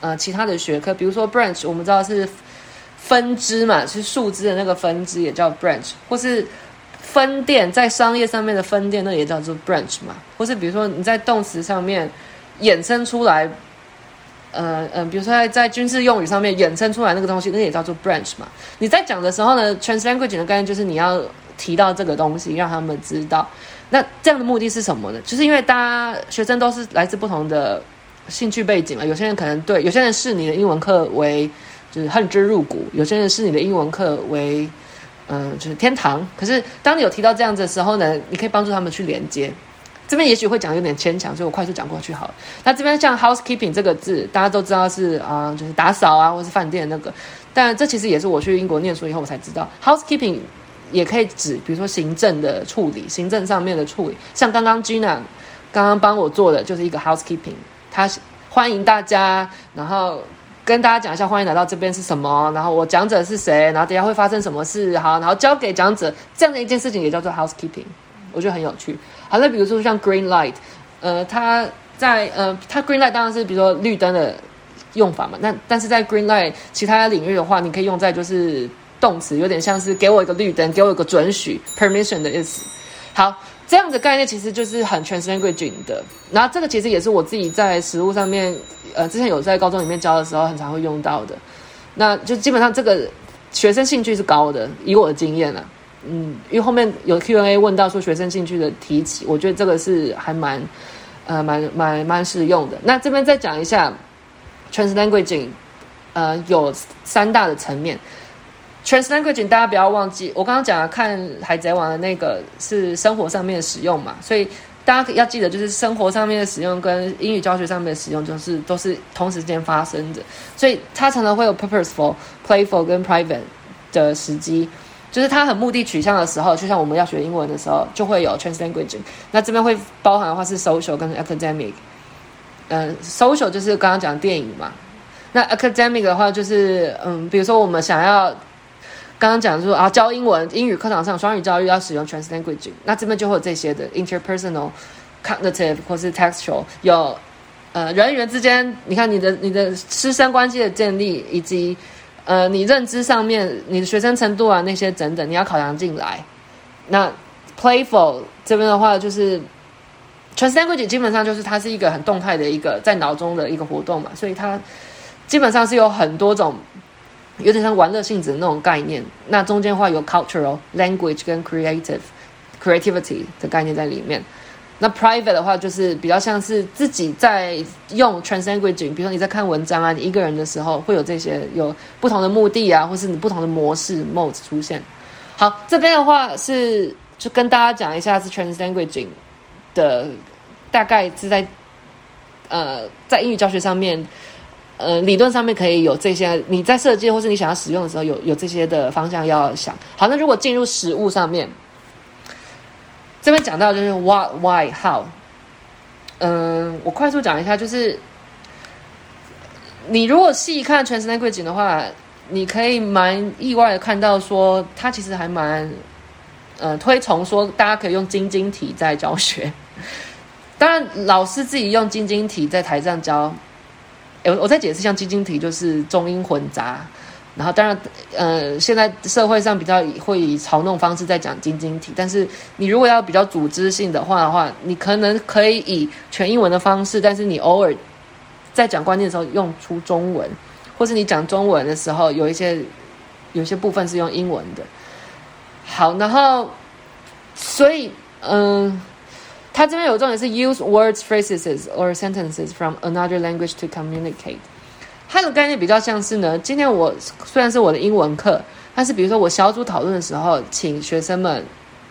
B: 呃其他的学科，比如说 branch，我们知道是分支嘛，是树枝的那个分支也叫 branch，或是分店在商业上面的分店，那也叫做 branch 嘛，或是比如说你在动词上面衍生出来。呃、呃，比如说在在军事用语上面衍生出来那个东西，那也叫做 branch 嘛。你在讲的时候呢，translanguage 的概念就是你要提到这个东西，让他们知道。那这样的目的是什么呢？就是因为大家学生都是来自不同的兴趣背景嘛。有些人可能对，有些人视你的英文课为就是恨之入骨，有些人视你的英文课为嗯、就是天堂。可是当你有提到这样子的时候呢，你可以帮助他们去连接。这边也许会讲有点牵强，所以我快速讲过去好了。那这边像 housekeeping 这个字，大家都知道是啊、就是打扫啊，或是饭店那个。但这其实也是我去英国念书以后我才知道，housekeeping 也可以指，比如说行政的处理，行政上面的处理。像刚刚 Gina 刚刚帮我做的就是一个 housekeeping，他欢迎大家，然后跟大家讲一下欢迎来到这边是什么，然后我讲者是谁，然后等下会发生什么事，好，然后交给讲者这样的一件事情也叫做 housekeeping，我觉得很有趣。好，那比如说像 green light，呃，它在呃，它 green light 当然是比如说绿灯的用法嘛。那但是在 green light 其他领域的话，你可以用在就是动词，有点像是给我一个绿灯，给我一个准许 permission 的意思。好，这样的概念其实就是很 Translanguaging 的。然后这个其实也是我自己在实物上面，呃，之前有在高中里面教的时候，很常会用到的。那就基本上这个学生兴趣是高的，以我的经验啊。嗯，因为后面有 Q&A 问到说学生兴趣的提起，我觉得这个是还蛮，呃，蛮蛮蛮实用的。那这边再讲一下 Translanguaging，呃，有三大的层面。Translanguaging 大家不要忘记，我刚刚讲了看海贼王的那个是生活上面的使用嘛，所以大家要记得，就是生活上面的使用跟英语教学上面的使用，就是都是同时间发生的，所以它常常会有 purposeful、playful 跟 private 的时机。就是它很目的取向的时候，就像我们要学英文的时候，就会有 Translanguaging。那这边会包含的话是 social 跟 academic。嗯，social 就是刚刚讲电影嘛。那 academic 的话就是，嗯，比如说我们想要刚刚讲说啊，教英文，英语课堂上双语教育要使用 translanguage 那这边就会有这些的 interpersonal、cognitive 或是 textual，有呃人与人之间，你看你的你的师生关系的建立以及。呃，你认知上面，你的学生程度啊，那些等等，你要考量进来。那 playful 这边的话，就是 translanguage 基本上就是它是一个很动态的一个在脑中的一个活动嘛，所以它基本上是有很多种，有点像玩乐性质的那种概念。那中间的话有 cultural language 跟 creative creativity 的概念在里面。那 private 的话，就是比较像是自己在用 translanguaging，比如说你在看文章啊，你一个人的时候会有这些有不同的目的啊，或是你不同的模式 modes 出现。好，这边的话是就跟大家讲一下是 translanguaging 的大概是在呃在英语教学上面，呃理论上面可以有这些，你在设计或是你想要使用的时候有有这些的方向要想。好，那如果进入实务上面。这边讲到就是 what, why, how。嗯，我快速讲一下，就是你如果细看 translanguaging 的话，你可以蛮意外的看到说，它其实还蛮呃推崇说大家可以用晶晶体在教学。当然，老师自己用晶晶体在台上教，我我再解释，像晶晶体就是中英混杂。然后，当然，呃，现在社会上比较会以嘲弄方式在讲晶晶体，但是你如果要比较组织性的话的话，你可能可以以全英文的方式，但是你偶尔在讲关键的时候用出中文，或是你讲中文的时候有一些有些部分是用英文的。好，然后，所以，嗯、他这边有重点是 use words, phrases or sentences from another language to communicate。它的概念比较像是呢，今天我虽然是我的英文课，但是比如说我小组讨论的时候，请学生们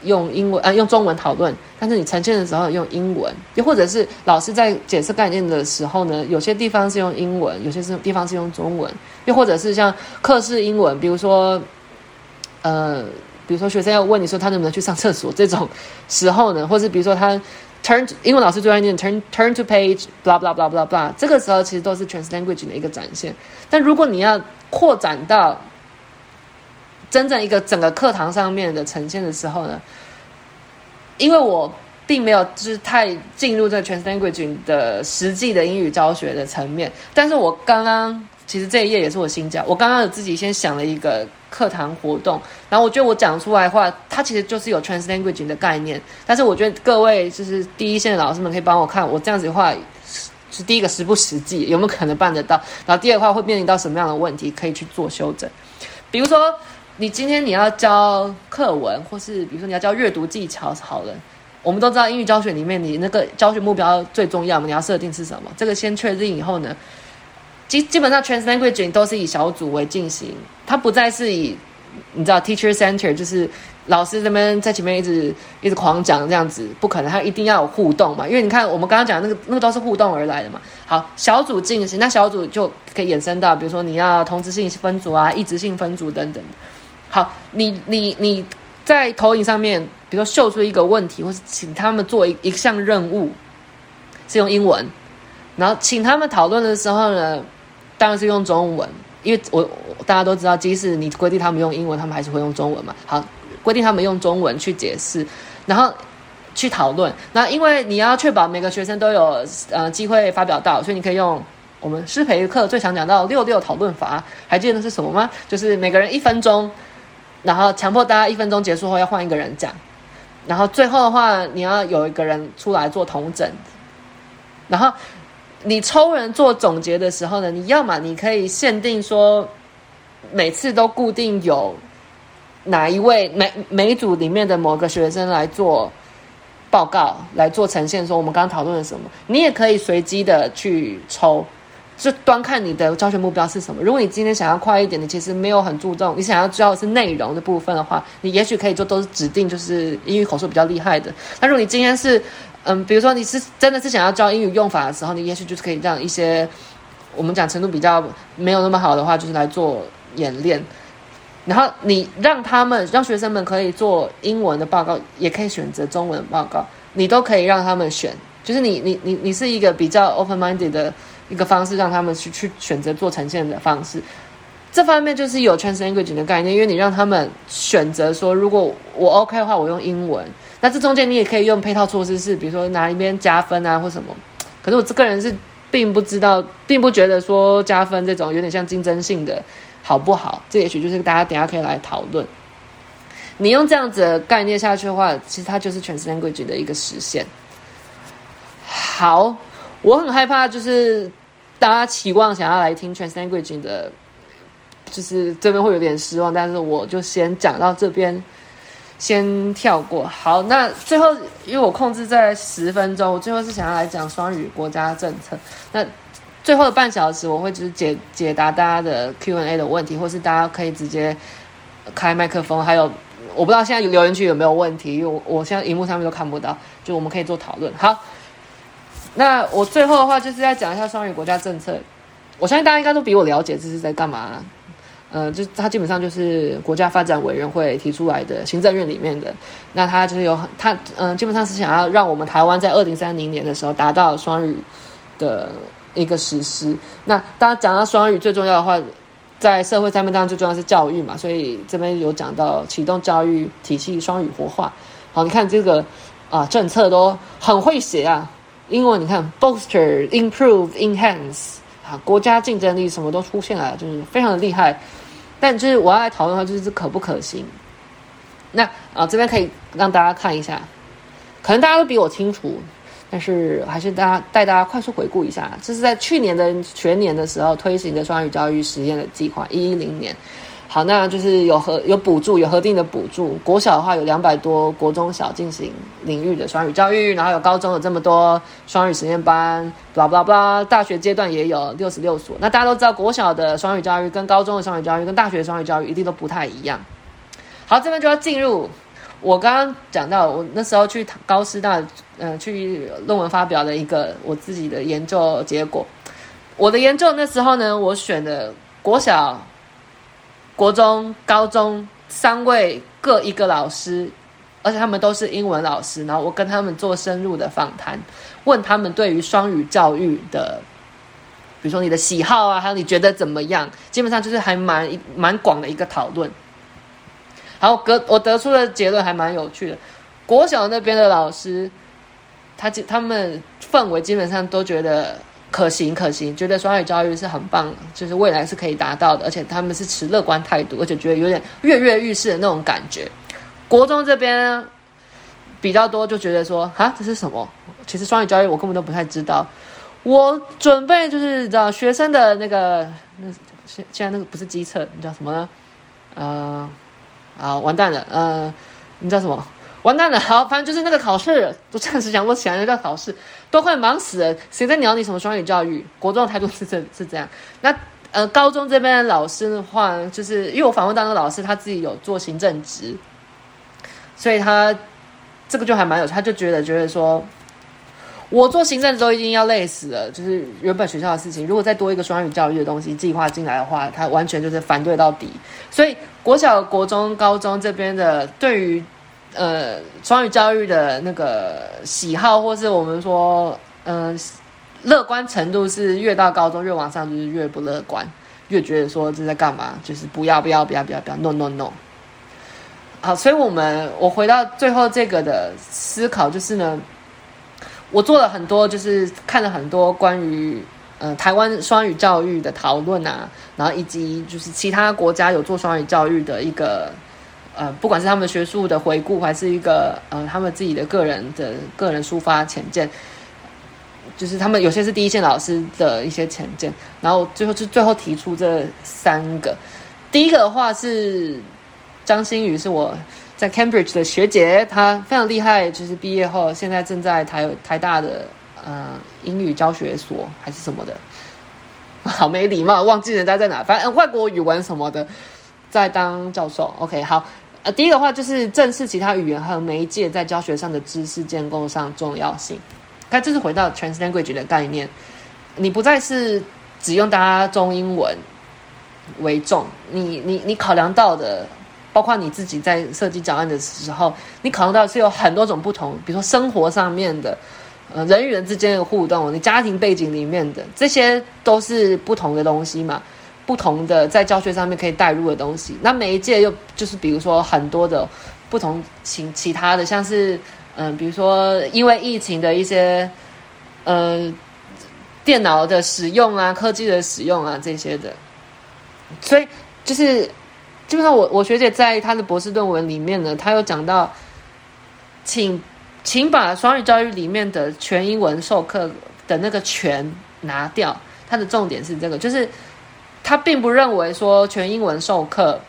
B: 用英文啊用中文讨论，但是你呈现的时候用英文，又或者是老师在解释概念的时候呢，有些地方是用英文，有些是地方是用中文，又或者是像课室英文，比如说呃，比如说学生要问你说他能不能去上厕所这种时候呢，或是比如说他。Turn 英文老师最爱念 turn turn to page，blah blah blah blah blah。这个时候其实都是 translanguage 的一个展现。但如果你要扩展到真正一个整个课堂上面的呈现的时候呢，因为我并没有就是太进入这个 translanguage 的实际的英语教学的层面，但是我刚刚其实这一页也是我新教，我刚刚有自己先想了一个。课堂活动，然后我觉得我讲出来的话，它其实就是有 translanguaging 的概念。但是我觉得各位就是第一线的老师们可以帮我看，我这样子的话是第一个实不实际，有没有可能办得到？然后第二个话会面临到什么样的问题，可以去做修正。比如说，你今天你要教课文，或是比如说你要教阅读技巧，好了，我们都知道英语教学里面，你那个教学目标最重要嘛，你要设定是什么？这个先确定以后呢？基基本上，translanguage 都是以小组为进行，它不再是以你知道 teacher center，就是老师这边在前面一直一直狂讲这样子，不可能，它一定要有互动嘛。因为你看我们刚刚讲那个那个都是互动而来的嘛。好，小组进行，那小组就可以衍生到，比如说你要同质性分组啊，异质性分组等等。好，你你你在投影上面，比如说秀出一个问题，或是请他们做一一项任务，是用英文，然后请他们讨论的时候呢，当然是用中文，因为我，大家都知道，即使你规定他们用英文，他们还是会用中文嘛。好，规定他们用中文去解释，然后去讨论。那因为你要确保每个学生都有呃机会发表到，所以你可以用我们师培课最常讲到六六讨论法，还记得是什么吗？就是每个人一分钟，然后强迫大家一分钟结束后要换一个人讲，然后最后的话你要有一个人出来做同整，然后。你抽人做总结的时候呢，你要么你可以限定说，每次都固定有哪一位每每组里面的某个学生来做报告，来做呈现，说我们刚刚讨论了什么。你也可以随机的去抽，就端看你的教学目标是什么。如果你今天想要快一点，你其实没有很注重，你想要知道的是内容的部分的话，你也许可以做都是指定就是英语口述比较厉害的。那如果你今天是嗯，比如说你是真的是想要教英语用法的时候，你也许就是可以让一些我们讲程度比较没有那么好的话，就是来做演练。然后你让他们让学生们可以做英文的报告，也可以选择中文报告，你都可以让他们选。就是你你你你是一个比较 open minded 的一个方式，让他们去去选择做呈现的方式。这方面就是有 translanguaging 的概念，因为你让他们选择说，如果我 OK 的话，我用英文。那这中间你也可以用配套措施，是比如说哪一边加分啊，或什么。可是我这个人是并不知道，并不觉得说加分这种有点像竞争性的好不好？这也许就是大家等下可以来讨论。你用这样子的概念下去的话，其实它就是 translanguaging 的一个实现。好，我很害怕就是大家期望想要来听 translanguaging 的，就是这边会有点失望。但是我就先讲到这边。先跳过。好，那最后因为我控制在十分钟，我最后是想要来讲双语国家政策。那最后的半小时，我会就是解解答大家的 Q&A 的问题，或是大家可以直接开麦克风。还有，我不知道现在留言区有没有问题，因为我我现在荧幕上面都看不到，就我们可以做讨论。好，那我最后的话就是要讲一下双语国家政策。我相信大家应该都比我了解这是在干嘛。呃，就它基本上就是国家发展委员会提出来的，行政院里面的。那它就是有很它，嗯、基本上是想要让我们台湾在二零三零年的时候达到双语的。一个实施，那大家讲到双语最重要的话，在社会上面当然最重要是教育嘛，所以这边有讲到启动教育体系双语活化。好，你看这个啊政策都很会写啊，英文你看 bolster、improve、enhance 啊，国家竞争力什么都出现了，就是非常的厉害。但就是我要来讨论的话，就是可不可行？那啊这边可以让大家看一下，可能大家都比我清楚。但是还是大家带大家快速回顾一下，这是在去年的全年的时候推行的双语教育实验的计划，一一零年。好，那就是有核有补助，有核定的补助。国小的话有两百多，国中小进行领域的双语教育，然后有高中有这么多双语实验班，巴拉巴拉巴拉。大学阶段也有六十六所。那大家都知道，国小的双语教育跟高中的双语教育跟大学的双语教育一定都不太一样。好，这边就要进入。我刚刚讲到，我那时候去高师大，嗯、去论文发表的一个我自己的研究结果。我的研究那时候呢，我选的国小、国中、高中三位各一个老师，而且他们都是英文老师。然后我跟他们做深入的访谈，问他们对于双语教育的，比如说你的喜好啊，还有你觉得怎么样，基本上就是还蛮蛮广的一个讨论。好，我我得出的结论还蛮有趣的。国小那边的老师，他他们氛围基本上都觉得可行可行，觉得双语教育是很棒，就是未来是可以达到的，而且他们是持乐观态度，而且觉得有点跃跃欲试的那种感觉。国中这边比较多，就觉得说啊，这是什么？其实双语教育我根本都不太知道。我准备就是你知道学生的那个那现现在那个不是机测，你叫什么呢？呃。啊，完蛋了！呃，你叫什么？完蛋了！好，反正就是那个考试，都暂时想不起来那叫考试，都快忙死了。谁在鸟你什么双语教育？国中的态度是这是这样。那呃，高中这边的老师的话，就是因为我访问到那个老师，他自己有做行政职，所以他这个就还蛮有，他就觉得觉得说。我做行政都已经要累死了，就是原本学校的事情，如果再多一个双语教育的东西计划进来的话，他完全就是反对到底。所以国小、国中、高中这边的对于呃双语教育的那个喜好，或是我们说嗯、呃、乐观程度，是越到高中越往上就是越不乐观，越觉得说这在干嘛，就是不要不要不要不要不要 no no no。好，所以我们我回到最后这个的思考就是呢。我做了很多，就是看了很多关于呃台湾双语教育的讨论啊，然后以及就是其他国家有做双语教育的一个呃，不管是他们学术的回顾，还是一个呃他们自己的个人的个人抒发浅见，就是他们有些是第一线老师的一些浅见，然后最后就最后提出这三个，第一个的话是张馨予，是我。在 Cambridge 的学姐，她非常厉害，就是毕业后现在正在台台大的呃英语教学所还是什么的，好没礼貌，忘记人家在哪，反正外国语文什么的，在当教授。OK，好，呃，第一个话就是正视其他语言和媒介在教学上的知识建构上重要性。看，这是回到 translanguage 的概念，你不再是只用大家中英文为重，你你你考量到的。包括你自己在设计教案的时候，你考虑到是有很多种不同，比如说生活上面的，呃，人与人之间的互动，你家庭背景里面的，这些都是不同的东西嘛，不同的在教学上面可以带入的东西。那每一届又就是比如说很多的不同其其他的，像是嗯、比如说因为疫情的一些呃电脑的使用啊，科技的使用啊这些的，所以就是。基本上我，我我学姐在她的博士论文里面呢，她有讲到，请请把双语教育里面的全英文授课的那个全拿掉。她的重点是这个，就是他并不认为说全英文授课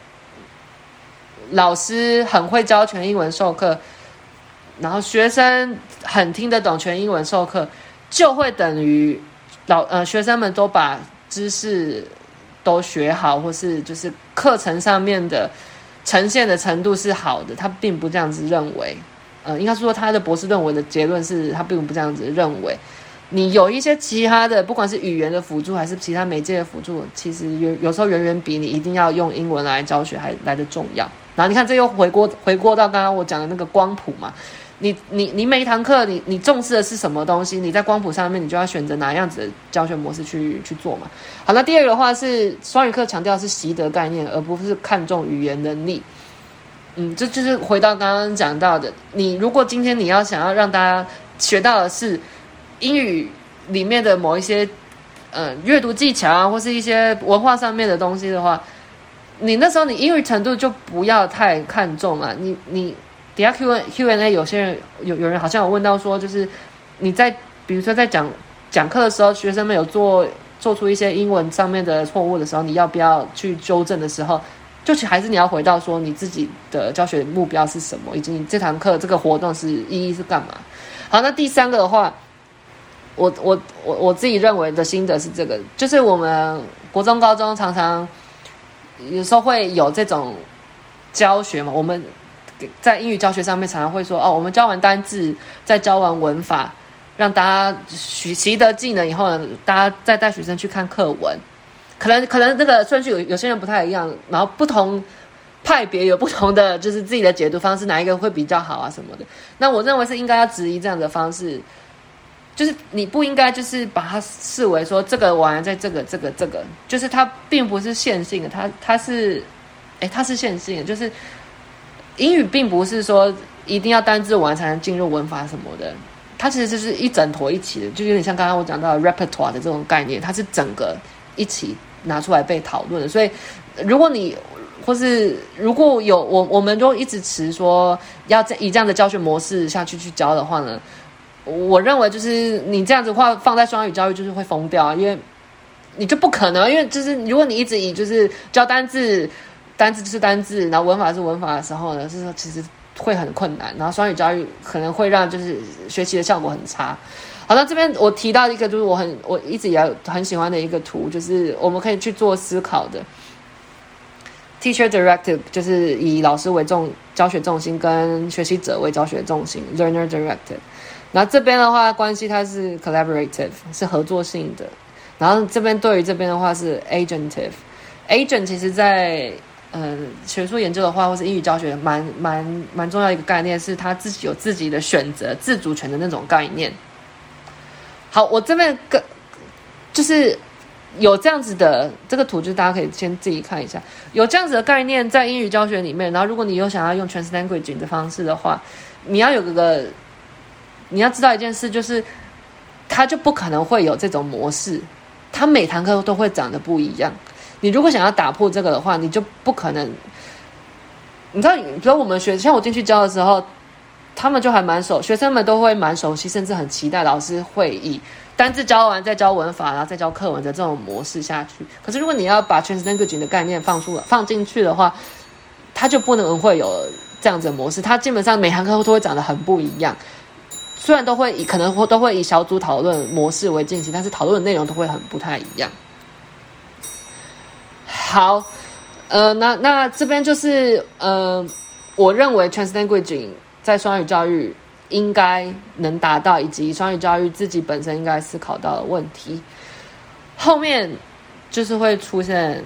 B: 老师很会教全英文授课，然后学生很听得懂全英文授课，就会等于老呃学生们都把知识都学好，或是就是课程上面的呈现的程度是好的。他并不这样子认为，呃，应该说他的博士论文的结论是他并不这样子认为。你有一些其他的，不管是语言的辅助还是其他媒介的辅助，其实有有时候远远比你一定要用英文来教学还来得重要。然后你看，这又回过回过到刚刚我讲的那个光谱嘛。你你你每一堂课，你你重视的是什么东西？你在光谱上面，你就要选择哪样子的教学模式去去做嘛。好，那第二个的话是双语课强调是习得概念，而不是看重语言能力。嗯，这就是回到刚刚讲到的，你如果今天你要想要让大家学到的是。英语里面的某一些，嗯，阅读技巧啊，或是一些文化上面的东西的话，你那时候你英语程度就不要太看重啊。你你底下 Q Q and A 有些人有有人好像有问到说，就是你在比如说在讲讲课的时候，学生们有做做出一些英文上面的错误的时候，你要不要去纠正的时候，就还是你要回到说你自己的教学目标是什么，以及你这堂课这个活动是意义是干嘛。好，那第三个的话。我我我我自己认为的心得是这个，就是我们国中、高中常常有时候会有这种教学嘛。我们在英语教学上面常常会说：“哦，我们教完单字，再教完文法，让大家学习得技能以后呢，大家再带学生去看课文。可能可能那个顺序有有些人不太一样，然后不同派别有不同的就是自己的解读方式，哪一个会比较好啊什么的？那我认为是应该要质疑这样的方式。”就是你不应该就是把它视为说这个完在这个这个这个，就是它并不是线性的，它它是，哎，它是线性的，就是英语并不是说一定要单字完才能进入文法什么的，它其实就是一整坨一起的，就有点像刚刚我讲到 repertoire 的这种概念，它是整个一起拿出来被讨论的。所以如果你或是如果有我我们都一直持说要这以这样的教学模式下去去教的话呢，我认为就是你这样子话放在双语教育就是会疯掉啊，因为你就不可能，因为就是如果你一直以就是教单字，单字就是单字，然后文法是文法的时候呢，是说其实会很困难，然后双语教育可能会让就是学习的效果很差。好，那这边我提到一个就是我很我一直也很喜欢的一个图，就是我们可以去做思考的 teacher directive，就是以老师为重教学重心，跟学习者为教学重心 learner directive。然后这边的话，关系它是 collaborative，是合作性的。然后这边对于这边的话是 agentive。agent 其实在呃学术研究的话，或是英语教学蛮，蛮蛮蛮重要一个概念，是他自己有自己的选择、自主权的那种概念。好，我这边个就是有这样子的这个图，就是大家可以先自己看一下，有这样子的概念在英语教学里面。然后如果你有想要用 translanguaging 的方式的话，你要有个。你要知道一件事，就是他就不可能会有这种模式，他每堂课都会长得不一样。你如果想要打破这个的话，你就不可能。你知道，比如我们学，像我进去教的时候，他们就还蛮熟，学生们都会蛮熟悉，甚至很期待老师会以单字教完再教文法，然后再教课文的这种模式下去。可是如果你要把 trans language 的概念放出放进去的话，他就不能会有这样子的模式，他基本上每堂课都会长得很不一样。虽然都会以可能会都会以小组讨论模式为进行，但是讨论的内容都会很不太一样。好，呃，那那这边就是呃，我认为 translanguage 在双语教育应该能达到，以及双语教育自己本身应该思考到的问题。后面就是会出现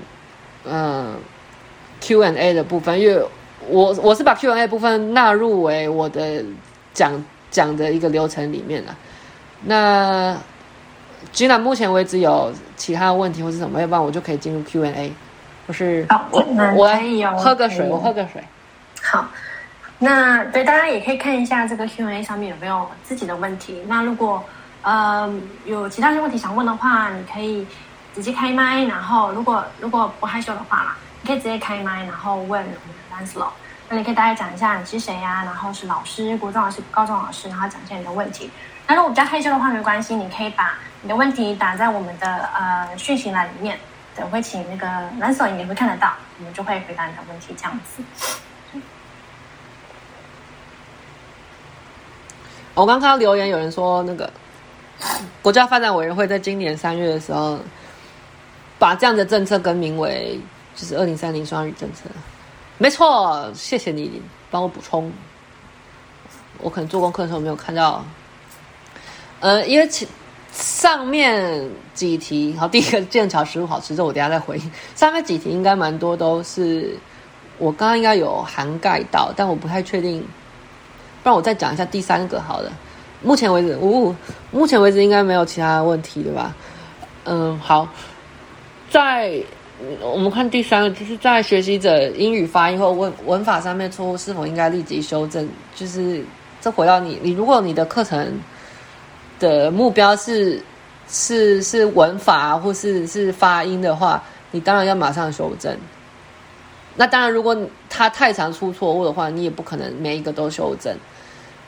B: 嗯、Q&A 的部分，因为我我是把 Q&A 部分纳入为我的讲。讲的一个流程里面了，那既然目前为止有其他问题或是什么，要不然我就可以进入 Q&A，或是我我喝个水，我喝个水。
A: 好，那对大家也可以看一下这个 Q&A 上面有没有自己的问题。那如果呃有其他的问题想问的话，你可以直接开麦，然后如果如果不害羞的话啦，你可以直接开麦，然后问我们的 Lancelot。那你可以大概讲一下你是谁呀然后是老师国中老师高中老师然后讲一下你的问题。那如果比较害羞的话没关系你可以把你的问题打在我们的呃讯息栏里面。等会请那个蓝锁你也会看得到我们就会回答你的问题这样子。
B: 我刚刚留言有人说那个国家发展委员会在今年三月的时候把这样的政策更名为就是二零三零双语政策。没错，谢谢你帮我补充。我可能做功课的时候没有看到。呃，因为其上面几题，好，第一个剑桥食物好吃，这我等下再回应。上面几题应该蛮多都是我刚刚应该有涵盖到，但我不太确定。不然我再讲一下第三个好了。目前为止，呜、哦，目前为止应该没有其他问题对吧？嗯，好。在我们看第三个，就是在学习者英语发音或文文法上面错误是否应该立即修正？就是这回到你，你如果你的课程的目标是是是文法或是是发音的话，你当然要马上修正。那当然，如果他太常出错误的话，你也不可能每一个都修正。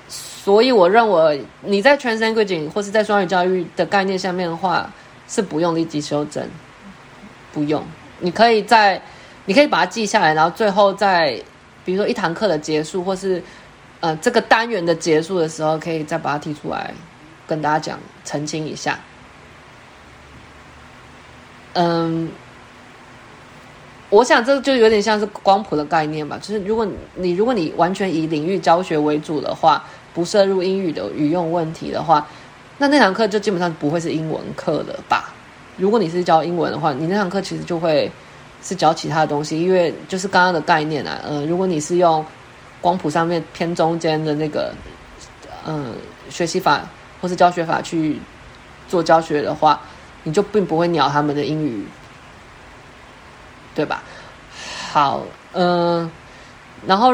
B: 所以，我认为你在 translanguaging 或是在双语教育的概念下面的话，是不用立即修正，不用。你可以在，你可以把它记下来，然后最后在，比如说一堂课的结束，或是呃这个单元的结束的时候，可以再把它提出来跟大家讲，澄清一下。嗯。我想这就有点像是光谱的概念吧，就是如果你如果你完全以领域教学为主的话，不涉入英语的语用问题的话，那那堂课就基本上不会是英文课了吧？如果你是教英文的话，你那堂课其实就会是教其他的东西，因为就是刚刚的概念啊，呃，如果你是用光谱上面偏中间的那个，嗯、学习法或是教学法去做教学的话，你就并不会鸟他们的英语。对吧？好，嗯、呃，然后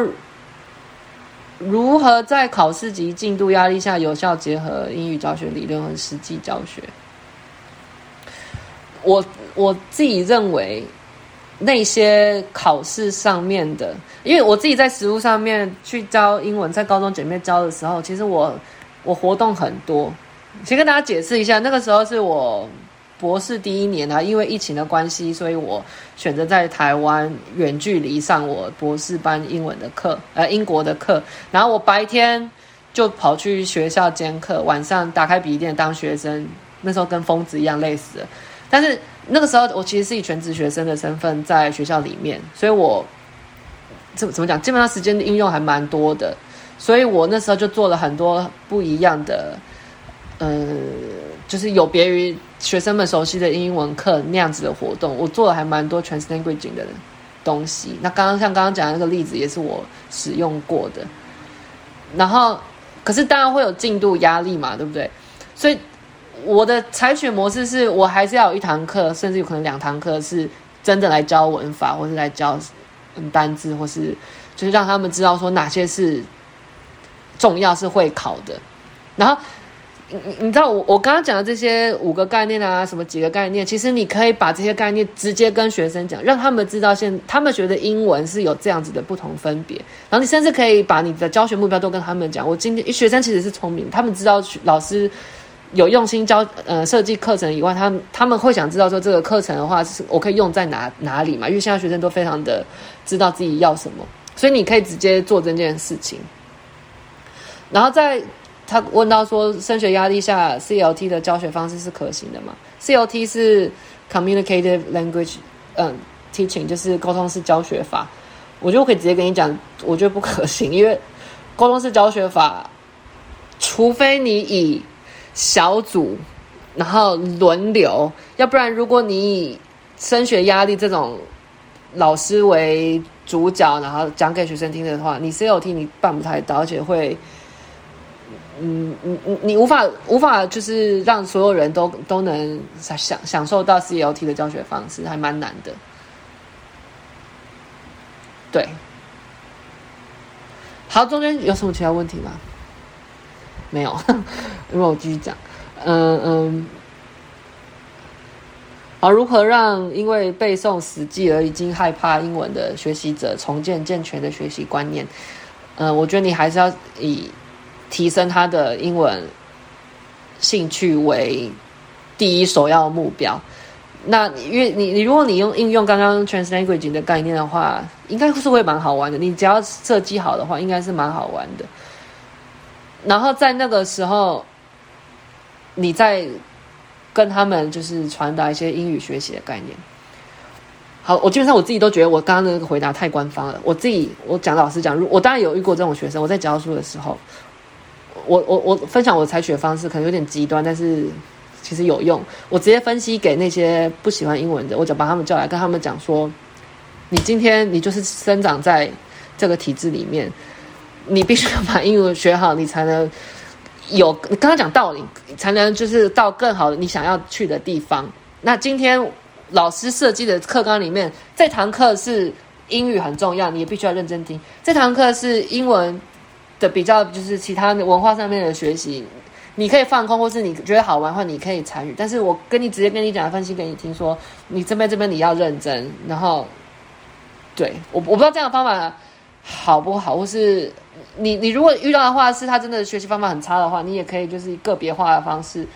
B: 如何在考试及进度压力下有效结合英语教学理论和实际教学？我我自己认为，那些考试上面的，因为我自己在实务上面去教英文，在高中姐妹教的时候，其实我我活动很多。先跟大家解释一下，那个时候是我。博士第一年啊，因为疫情的关系，所以我选择在台湾远距离上我博士班英文的课，呃，英国的课。然后我白天就跑去学校兼课，晚上打开笔电当学生。那时候跟疯子一样累死了。但是那个时候我其实是以全职学生的身份在学校里面，所以我怎怎么讲，基本上时间的应用还蛮多的。所以我那时候就做了很多不一样的，嗯、呃，就是有别于。学生们熟悉的英文课那样子的活动，我做了还蛮多 trans language 的东西。那刚刚像刚刚讲的那个例子，也是我使用过的。然后，可是当然会有进度压力嘛，对不对？所以我的采取模式是我还是要有一堂课，甚至有可能两堂课是真的来教文法，或是来教单字，或是就是让他们知道说哪些是重要是会考的。然后。你你知道我我刚刚讲的这些五个概念啊，什么几个概念，其实你可以把这些概念直接跟学生讲，让他们知道现他们学的英文是有这样子的不同分别。然后你甚至可以把你的教学目标都跟他们讲。我今天学生其实是聪明，他们知道老师有用心教呃设计课程以外，他他们会想知道说这个课程的话是我可以用在哪哪里嘛？因为现在学生都非常的知道自己要什么，所以你可以直接做这件事情，然后在。他问到说，升学压力下，CLT 的教学方式是可行的吗？CLT 是 Communicative Language，嗯，Teaching 就是沟通式教学法。我觉得可以直接跟你讲，我觉得不可行，因为沟通式教学法，除非你以小组，然后轮流，要不然如果你以升学压力这种老师为主角，然后讲给学生听的话，你 CLT 你办不太到，而且会。嗯，你你你无法无法就是让所有人都都能享享受到 CLT 的教学方式，还蛮难的。对，好，中间有什么其他问题吗？没有，那么我继续讲。嗯嗯，好，如何让因为背诵死记而已经害怕英文的学习者重建健全的学习观念？嗯，我觉得你还是要以。提升他的英文兴趣为第一首要目标。那因为你你如果你用应用刚刚 translanguage 的概念的话，应该是会蛮好玩的。你只要设计好的话，应该是蛮好玩的。然后在那个时候，你在跟他们就是传达一些英语学习的概念。好，我基本上我自己都觉得我刚刚的那个回答太官方了。我自己我讲老实讲，如我当然有遇过这种学生。我在教书的时候，我我我分享我采取的方式可能有点极端，但是其实有用。我直接分析给那些不喜欢英文的，我就把他们叫来，跟他们讲说：你今天你就是生长在这个体制里面，你必须要把英文学好，你才能有你刚刚讲道理，才能就是到更好的你想要去的地方。那今天。老师设计的课纲里面，这堂课是英语很重要，你也必须要认真听。这堂课是英文的比较，就是其他文化上面的学习，你可以放空，或是你觉得好玩的话，你可以参与。但是我跟你直接跟你讲，分析给你听说，说你这边这边你要认真。然后，对，我我不知道这样的方法好不好，或是你你如果遇到的话，是他真的学习方法很差的话，你也可以就是个别化的方式。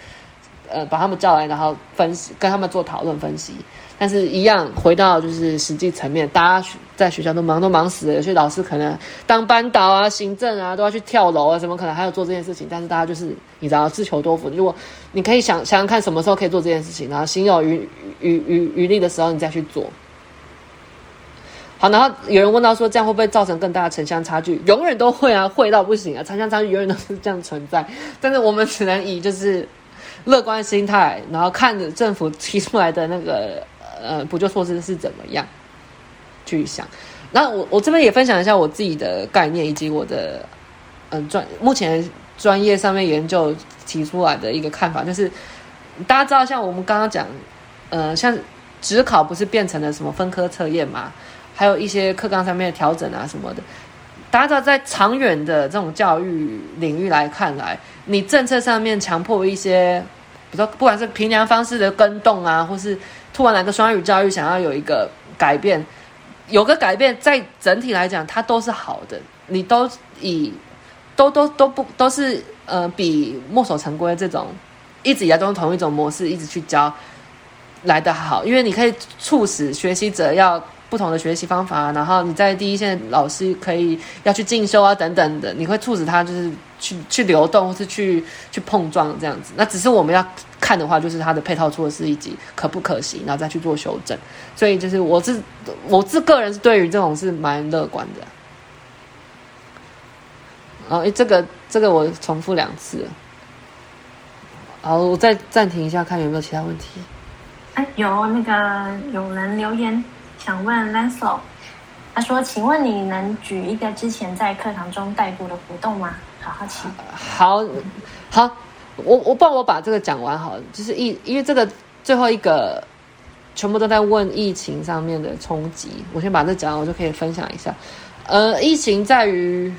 B: 呃，把他们叫来，然后分析，跟他们做讨论分析。但是，一样回到就是实际层面，大家在学校都忙都忙死了，有些老师可能当班导啊、行政啊，都要去跳楼啊，怎么可能还要做这件事情？但是大家就是你知道，自求多福。如果你可以想想想看，什么时候可以做这件事情，然后心有余余余余力的时候，你再去做。好，然后有人问到说，这样会不会造成更大的城乡差距？永远都会啊，会到不行啊，城乡差距永远都是这样存在。但是我们只能以就是。乐观心态，然后看着政府提出来的那个呃补救措施是怎么样去想。那我我这边也分享一下我自己的概念，以及我的嗯专目前专业上面研究提出来的一个看法，就是大家知道，像我们刚刚讲，呃，像职考不是变成了什么分科测验嘛，还有一些课纲上面的调整啊什么的。大家知道，在长远的这种教育领域来看来，你政策上面强迫一些。比如说，不管是平量方式的跟动啊，或是突然来个双语教育，想要有一个改变，有个改变，在整体来讲，它都是好的。你都以都都都不都是呃，比墨守成规这种一直以来都是同一种模式一直去教来得好，因为你可以促使学习者要。不同的学习方法，然后你在第一线老师可以要去进修啊等等的，你会促使他就是去去流动，或是去去碰撞这样子。那只是我们要看的话，就是他的配套措施以及可不可行，然后再去做修正。所以就是我是我自个人是对于这种是蛮乐观的。然后这个这个我重复两次。好，我再暂停一下，看有没有其他问题。
A: 哎，有那个有人留言。想问 Lancel，他说：“请问你能举一个之前在课堂中带过的活动吗？好好奇。”
B: 好，好，我我帮我把这个讲完好。就是疫，因为这个最后一个全部都在问疫情上面的冲击，我先把这讲完，我就可以分享一下。呃，疫情在于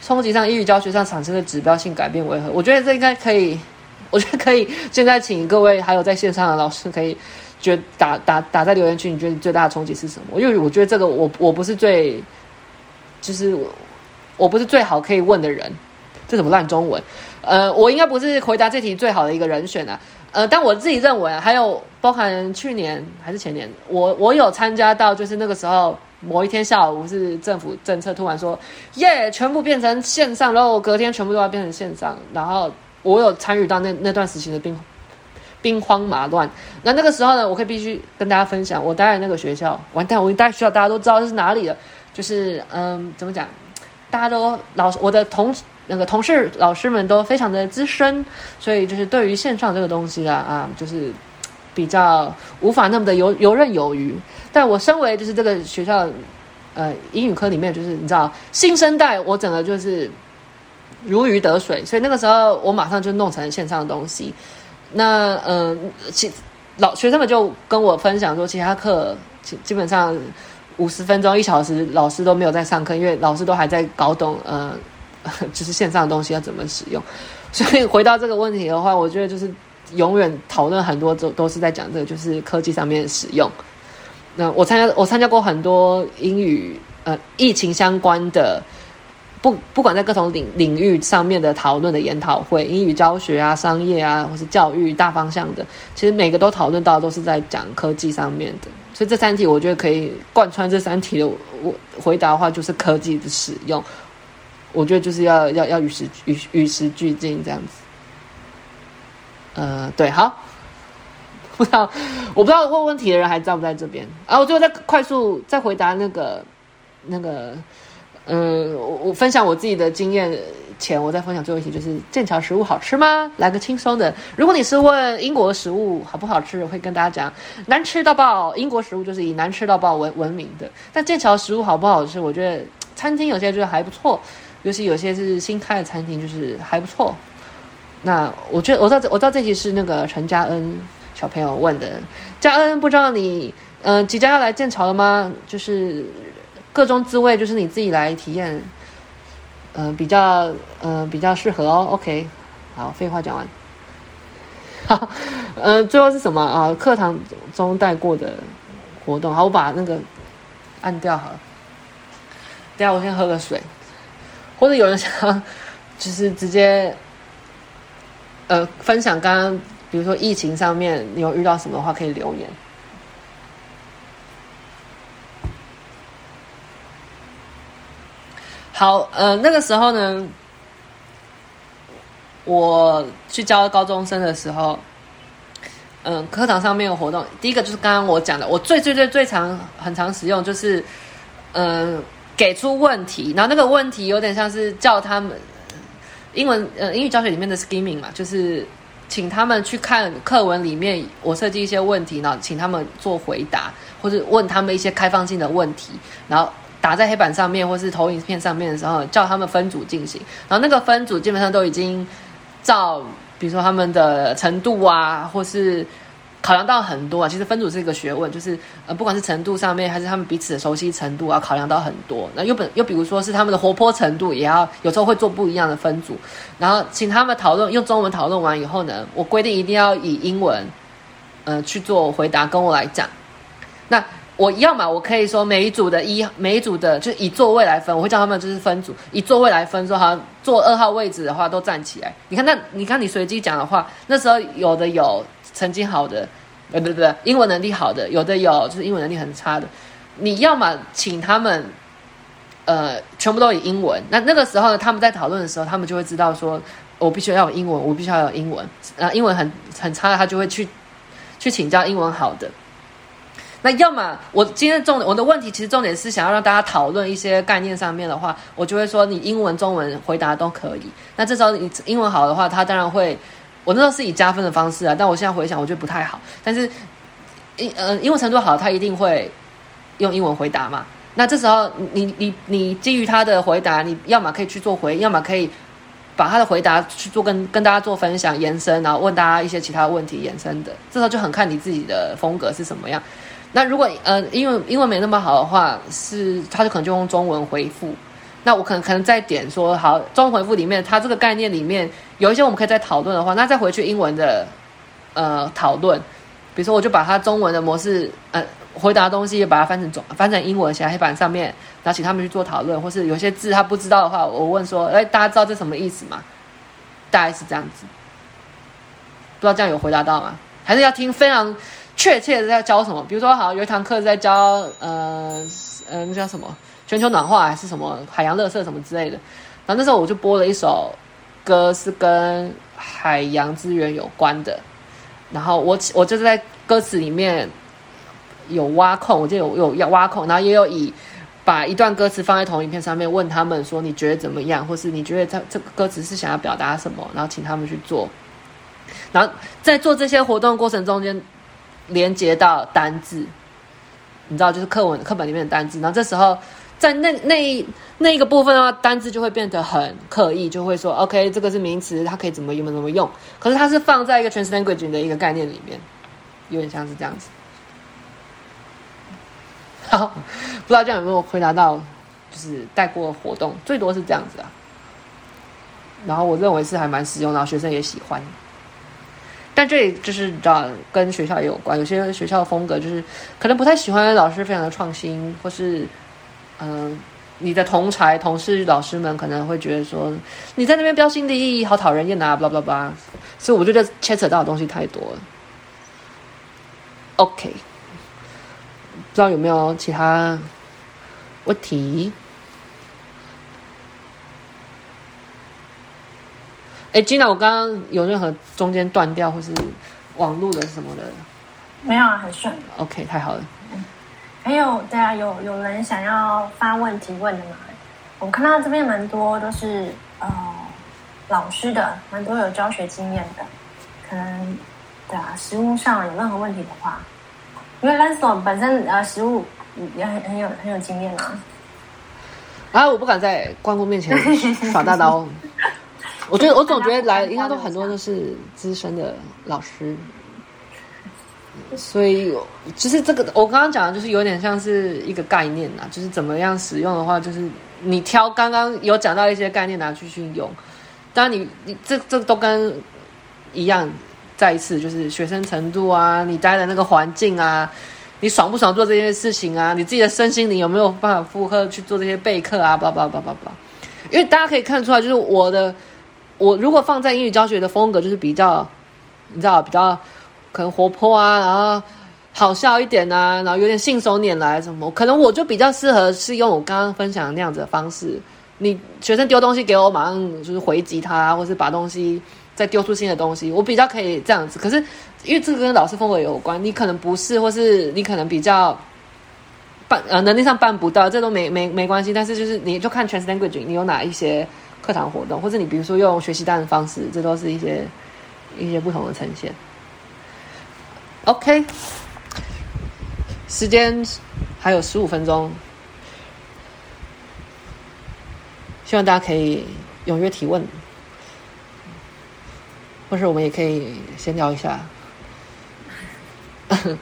B: 冲击上，英语教学上产生的指标性改变为何？我觉得这应该可以，我觉得可以。现在请各位还有在线上的老师可以。觉打打打在留言区，你觉得你最大的冲击是什么？因为我觉得这个我我不是最，就是我，我不是最好可以问的人，这什么烂中文？呃，我应该不是回答这题最好的一个人选啊。呃，但我自己认为，还有包含去年还是前年，我我有参加到，就是那个时候某一天下午是政府政策突然说耶，全部变成线上，然后隔天全部都要变成线上，然后我有参与到那那段时期的兵。兵荒马乱，那那个时候呢，我可以必须跟大家分享，我待的那个学校，完蛋，我一待学校，大家都知道这是哪里了，就是嗯，怎么讲，大家都老我的同那个同事老师们都非常的资深，所以就是对于线上这个东西啊啊，就是比较无法那么的游游刃有余。但我身为就是这个学校呃英语科里面，就是你知道新生代，我整个就是如鱼得水，所以那个时候我马上就弄成线上的东西。那嗯，其老学生们就跟我分享说，其他课基基本上五十分钟一小时，老师都没有在上课，因为老师都还在搞懂，呃，就是线上的东西要怎么使用。所以回到这个问题的话，我觉得就是永远讨论很多都都是在讲这个，就是科技上面的使用。那我参加我参加过很多英语呃疫情相关的。不，不管在各种领领域上面的讨论的研讨会，英语教学啊、商业啊，或是教育大方向的，其实每个都讨论到都是在讲科技上面的。所以这三题，我觉得可以贯穿这三题的我回答的话，就是科技的使用。我觉得就是要要要与时与与时俱进这样子。呃，对，好，不知道我不知道问问题的人还在不在这边啊？我最后再快速再回答那个那个，嗯，我分享我自己的经验。前我再分享最后一题，就是剑桥食物好吃吗？来个轻松的。如果你是问英国食物好不好吃，我会跟大家讲难吃到爆。英国食物就是以难吃到爆闻闻名的。但剑桥食物好不好吃？我觉得餐厅有些就是还不错，尤其有些是新开的餐厅就是还不错。那我觉得我知道我知道这题是那个陈嘉恩小朋友问的。嘉恩，不知道你嗯、即将要来剑桥了吗？就是各种滋味，就是你自己来体验。嗯、呃，比较嗯、呃、比较适合哦。OK，好，废话讲完。好，嗯、呃，最后是什么啊？课堂中带过的活动。好，我把那个按掉好了。等下我先喝个水，或者有人想就是直接呃分享刚刚，比如说疫情上面你有遇到什么的话，可以留言。好，呃，那个时候呢，我去教高中生的时候，嗯、课堂上面有活动。第一个就是刚刚我讲的，我最最最最常很常使用，就是嗯、给出问题，然后那个问题有点像是叫他们英文呃英语教学里面的 skimming 嘛，就是请他们去看课文里面我设计一些问题，然后请他们做回答，或者问他们一些开放性的问题，然后。打在黑板上面或是投影片上面的时候，叫他们分组进行。然后那个分组基本上都已经照，比如说他们的程度啊，或是考量到很多啊。其实分组是一个学问，就是呃，不管是程度上面，还是他们彼此的熟悉程度啊，考量到很多。那又本又比如说是他们的活泼程度，也要有时候会做不一样的分组。然后请他们讨论，用中文讨论完以后呢，我规定一定要以英文，呃，去做回答，跟我来讲。那。我要嘛，我可以说每一组的一，每一组的就以座位来分，我会叫他们就是分组，以座位来分，说好坐二号位置的话都站起来。你看那，你看你随机讲的话，那时候有的有成绩好的，对对对，英文能力好的，有的有就是英文能力很差的。你要么请他们，呃，全部都以英文。那那个时候呢，他们在讨论的时候，他们就会知道说，我必须要有英文，我必须要有英文。啊，英文很很差的，他就会去去请教英文好的。那要么我今天重点，我的问题其实重点是想要让大家讨论一些概念上面的话，我就会说你英文、中文回答都可以。那这时候你英文好的话，他当然会，我那时候是以加分的方式啊，但我现在回想，我觉得不太好。但是英呃英文程度好，他一定会用英文回答嘛。那这时候你你你基于他的回答，你要么可以去做回应，要么可以把他的回答去做跟跟大家做分享延伸，然后问大家一些其他问题延伸的。这时候就很看你自己的风格是什么样。那如果呃，英文英文没那么好的话，是他就可能就用中文回复。那我可能可能再点说，好，中文回复里面，它这个概念里面有一些我们可以再讨论的话，那再回去英文的呃讨论。比如说，我就把它中文的模式呃回答东西，也把它翻成中翻成英文写在黑板上面，然后请他们去做讨论，或是有些字他不知道的话，我问说，哎，大家知道这什么意思吗？大概是这样子。不知道这样有回答到吗？还是要听非常。确切的在教什么？比如说，好像有一堂课在教，呃，呃，那叫什么？全球暖化还是什么海洋垃圾什么之类的。然后那时候我就播了一首歌，是跟海洋资源有关的。然后我我就是在歌词里面有挖空，我就有有要挖空，然后也有以把一段歌词放在同影片上面，问他们说你觉得怎么样，或是你觉得这这个歌词是想要表达什么，然后请他们去做。然后在做这些活动过程中间。连接到单字，你知道，就是课文课本里面的单字。然后这时候，在那那那一个部分的话，单字就会变得很刻意，就会说，OK，这个是名词，它可以怎么用怎么用。可是它是放在一个 translanguage 的一个概念里面，有点像是这样子。好，不知道这样有没有回答到，就是带过活动，最多是这样子啊。然后我认为是还蛮实用，然后学生也喜欢。但这里就是找跟学校也有关，有些学校的风格就是可能不太喜欢老师非常的创新，或是嗯、你的同才同事老师们可能会觉得说你在那边标新立异，好讨人厌啊，blah blah blah。所以我觉得牵扯到的东西太多了。OK，不知道有没有其他问题？哎，Gina，我刚刚有任何中间断掉或是网路的什么的？
A: 没有啊，很顺。
B: OK，太好了。
A: 嗯，还有对啊，有有人想要发问提问的吗？我看到这边蛮多都是呃老师的，蛮多有教学经验的，可能对啊，实物上有任何问题的话，因为 Lancelot 本身呃实物也很很有很有经验啊。
B: 啊，我不敢在关公面前耍大刀。我觉得我总觉得来应该都很多都是资深的老师。所以，就是这个，我刚刚讲的，就是有点像是一个概念呐，就是怎么样使用的话，就是你挑刚刚有讲到一些概念拿去去用。当然你，你你这这都跟一样，再一次就是学生程度啊，你待的那个环境啊，你爽不爽做这些事情啊，你自己的身心灵有没有办法负荷去做这些备课啊，叭叭叭叭叭。因为大家可以看出来，就是我的，我如果放在英语教学的风格，就是比较，你知道，比较。可能活泼啊，然后好笑一点啊，然后有点信手拈来什么，可能我就比较适合是用我刚刚分享的那样子的方式。你学生丢东西给我，马上就是回击他，或是把东西再丢出新的东西，我比较可以这样子。可是因为这个跟老师风格有关，你可能不是，或是你可能比较办呃能力上办不到，这都没没没关系。但是就是你就看 Translanguage，你有哪一些课堂活动，或者你比如说用学习单的方式，这都是一些一些不同的呈现。OK，时间还有十五分钟，希望大家可以踊跃提问，或是我们也可以先聊一下，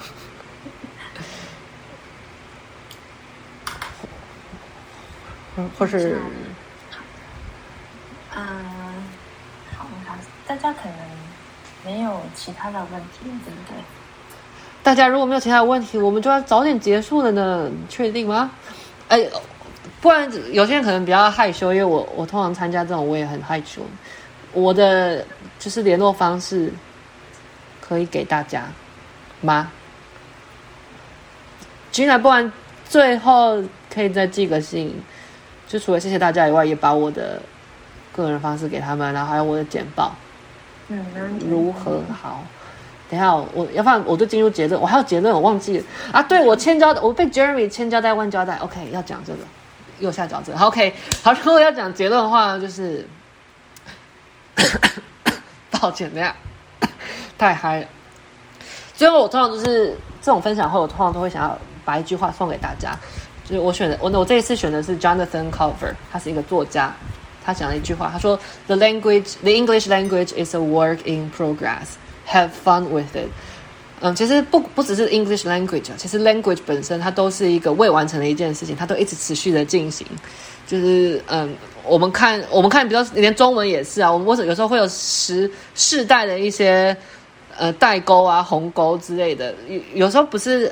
B: 或是，
A: 嗯，好，大家可能没有其他的问题，对不对？
B: 大家如果没有其他问题，我们就要早点结束了呢。确定吗？哎，不然有些人可能比较害羞，因为我我通常参加这种我也很害羞。我的就是联络方式可以给大家吗？Gina，不然最后可以再寄个信，就除了谢谢大家以外，也把我的个人方式给他们，然后还有我的简报。
A: 嗯，
B: 如何好？等一下，我要不然我就进入结论。我还有结论，我忘记了啊！对，我千交代，我被 Jeremy 千交代万交代。OK，要讲这个右下角这个。OK，好，如果要讲结论的话，就是 抱歉，等下 太嗨了。最后，我通常就是这种分享会，我通常都会想要把一句话送给大家。就是我选的，我我这一次选的是 Jonathan Culver，他是一个作家，他讲了一句话，他说：“The language, the English language is a work in progress.” Have fun with it。嗯，其实不不只是 English language，其实 language 本身它都是一个未完成的一件事情，它都一直持续的进行。就是嗯，我们看我们看，比较连中文也是啊，我们有时候会有时世代的一些呃代沟啊、鸿沟之类的。有有时候不是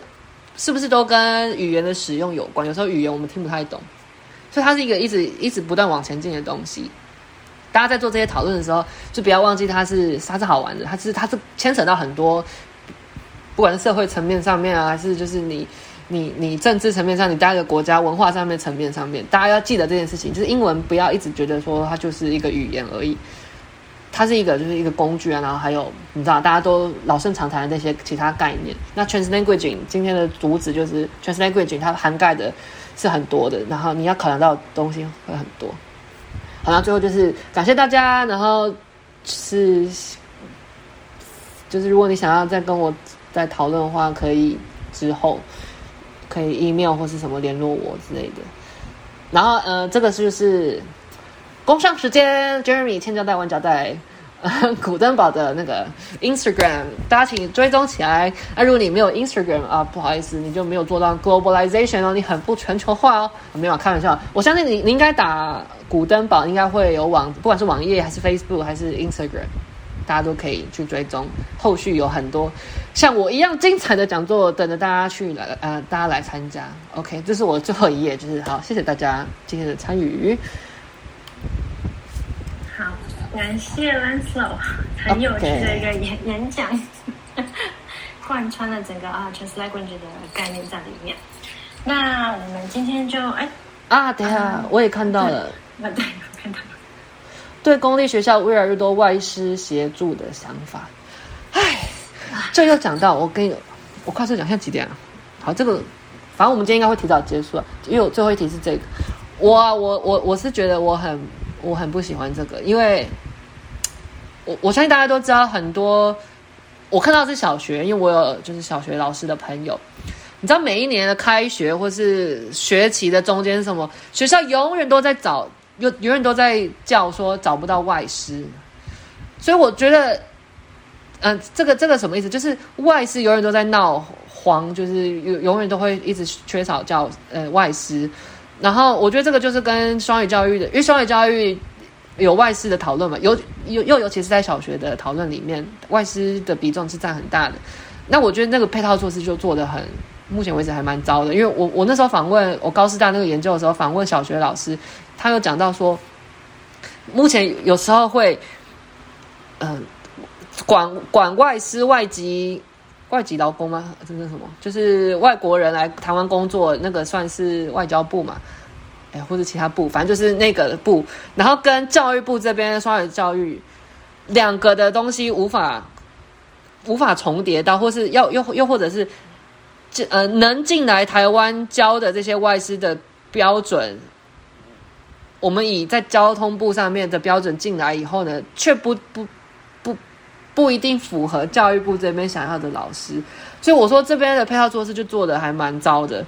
B: 是不是都跟语言的使用有关？有时候语言我们听不太懂，所以它是一个一直一直不断往前进的东西。大家在做这些讨论的时候，就不要忘记它是它是好玩的，它是它是牵扯到很多，不管是社会层面上面啊，还是就是你你你政治层面上，你待的国家文化上面层面上面，大家要记得这件事情，就是英文不要一直觉得说它就是一个语言而已，它是一个就是一个工具啊，然后还有你知道大家都老生常谈的那些其他概念。那 translanguage 今天的主旨就是 translanguage，它涵盖的是很多的，然后你要考量到的东西会很多。好，那最后就是感谢大家，然后是就是如果你想要再跟我再讨论的话，可以之后可以 email 或是什么联络我之类的。然后呃，这个是就是工商时间，Jeremy 千交代万交代。古登堡的那个 Instagram，大家请追踪起来。啊、如果你没有 Instagram 啊，不好意思，你就没有做到 globalization 哦，你很不全球化哦。没有开玩笑，我相信你，你应该打古登堡，应该会有网，不管是网页还是 Facebook 还是 Instagram，大家都可以去追踪。后续有很多像我一样精彩的讲座等着大家去来，呃，大家来参加。OK，这是我最后一页，就是好，谢谢大家今天的参与。
A: 感谢 Lancelot 很有趣的一个演演讲，贯穿了整个啊 Translanguage 的概念在里面。那我们今天就哎
B: 啊，等一下、啊、我也看到了，
A: 那对，我看到了。
B: 对公立学校越来越多外师协助的想法。唉，这又讲到我跟你，我快速讲，现在几点啊？好，这个反正我们今天应该会提早结束了，因为我最后一题是这个。我啊，我我我是觉得我很我很不喜欢这个，因为我我相信大家都知道很多，我看到是小学，因为我有就是小学老师的朋友。你知道每一年的开学或是学期的中间什么？学校永远都在找，永永远都在叫说找不到外师，所以我觉得，嗯、这个这个什么意思？就是外师永远都在闹黄，就是永永远都会一直缺少教呃外师。然后我觉得这个就是跟双语教育的，因为双语教育有外师的讨论嘛，尤尤又尤其是在小学的讨论里面，外师的比重是占很大的。那我觉得那个配套措施就做得很。目前为止还蛮糟的，因为我我那时候访问我高师大那个研究的时候，访问小学老师，他有讲到说，目前有时候会，嗯、管管外师外籍外籍劳工吗？这是什么？就是外国人来台湾工作，那个算是外交部嘛？或者其他部，反正就是那个部，然后跟教育部这边双语教育两个的东西无法无法重叠到，或是要又又或者是这。呃，能进来台湾教的这些外师的标准，我们以在交通部上面的标准进来以后呢，却不不不不一定符合教育部这边想要的老师，所以我说这边的配套措施就做得还蛮糟的。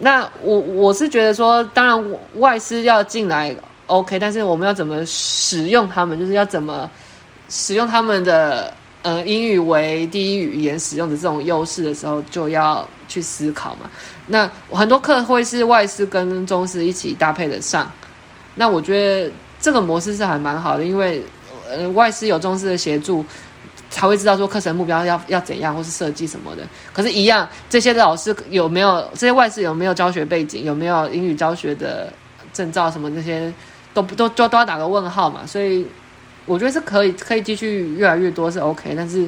B: 那我我是觉得说，当然外师要进来 OK，但是我们要怎么使用他们，就是要怎么使用他们的。呃，英语为第一语言使用的这种优势的时候，就要去思考嘛。那很多课会是外师跟中师一起搭配的上，那我觉得这个模式是还蛮好的，因为呃外师有中师的协助，才会知道说课程目标要要怎样，或是设计什么的。可是，一样这些老师有没有这些外师有没有教学背景，有没有英语教学的证照什么这些，都不都都都要打个问号嘛。所以。我觉得是可以，可以继续越来越多是 OK，但是，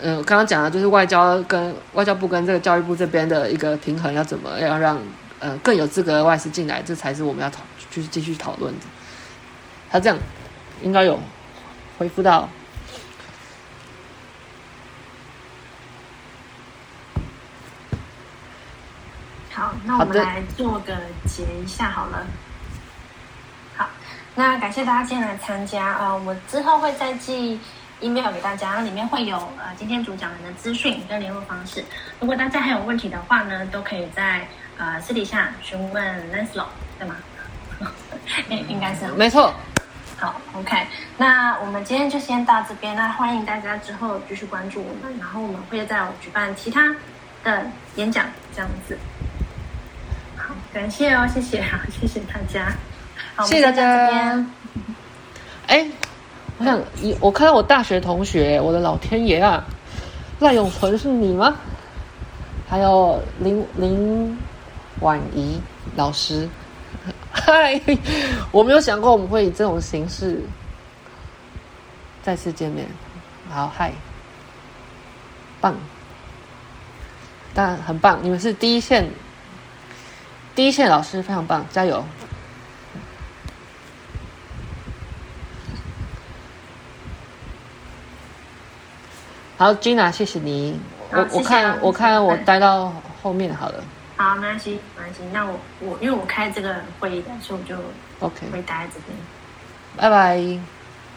B: 嗯、呃，刚刚讲的就是外交跟外交部跟这个教育部这边的一个平衡要怎么要让呃更有资格的外师进来，这才是我们要讨就是继续讨论的。他这样应该有回复到。
A: 好，那我们来做个结一下好了。好那感谢大家今天来参加，呃，我之后会再寄 email 给大家，里面会有呃今天主讲人的资讯跟联络方式。如果大家还有问题的话呢，都可以在呃私底下询问 Lancelot 对吗？应应该是
B: 没错。
A: 好，OK，那我们今天就先到这边，那欢迎大家之后继续关注我们，然后我们会再举办其他的演讲这样子。好，感谢哦，谢谢，好，谢谢大家。谢谢大家。
B: 哎，我想你，我看到我大学同学，我的老天爷啊，赖永存是你吗？还有林林婉仪老师，嗨，我没有想过我们会以这种形式再次见面。好，嗨，棒，但很棒，你们是第一线，第一线老师非常棒，加油。好，Gina，谢谢你。我我看我看我待到后面好了。
A: 好，没关系，没关系。那我我因为我开这个会议的，所以我就 OK 会待在这边。
B: 拜拜。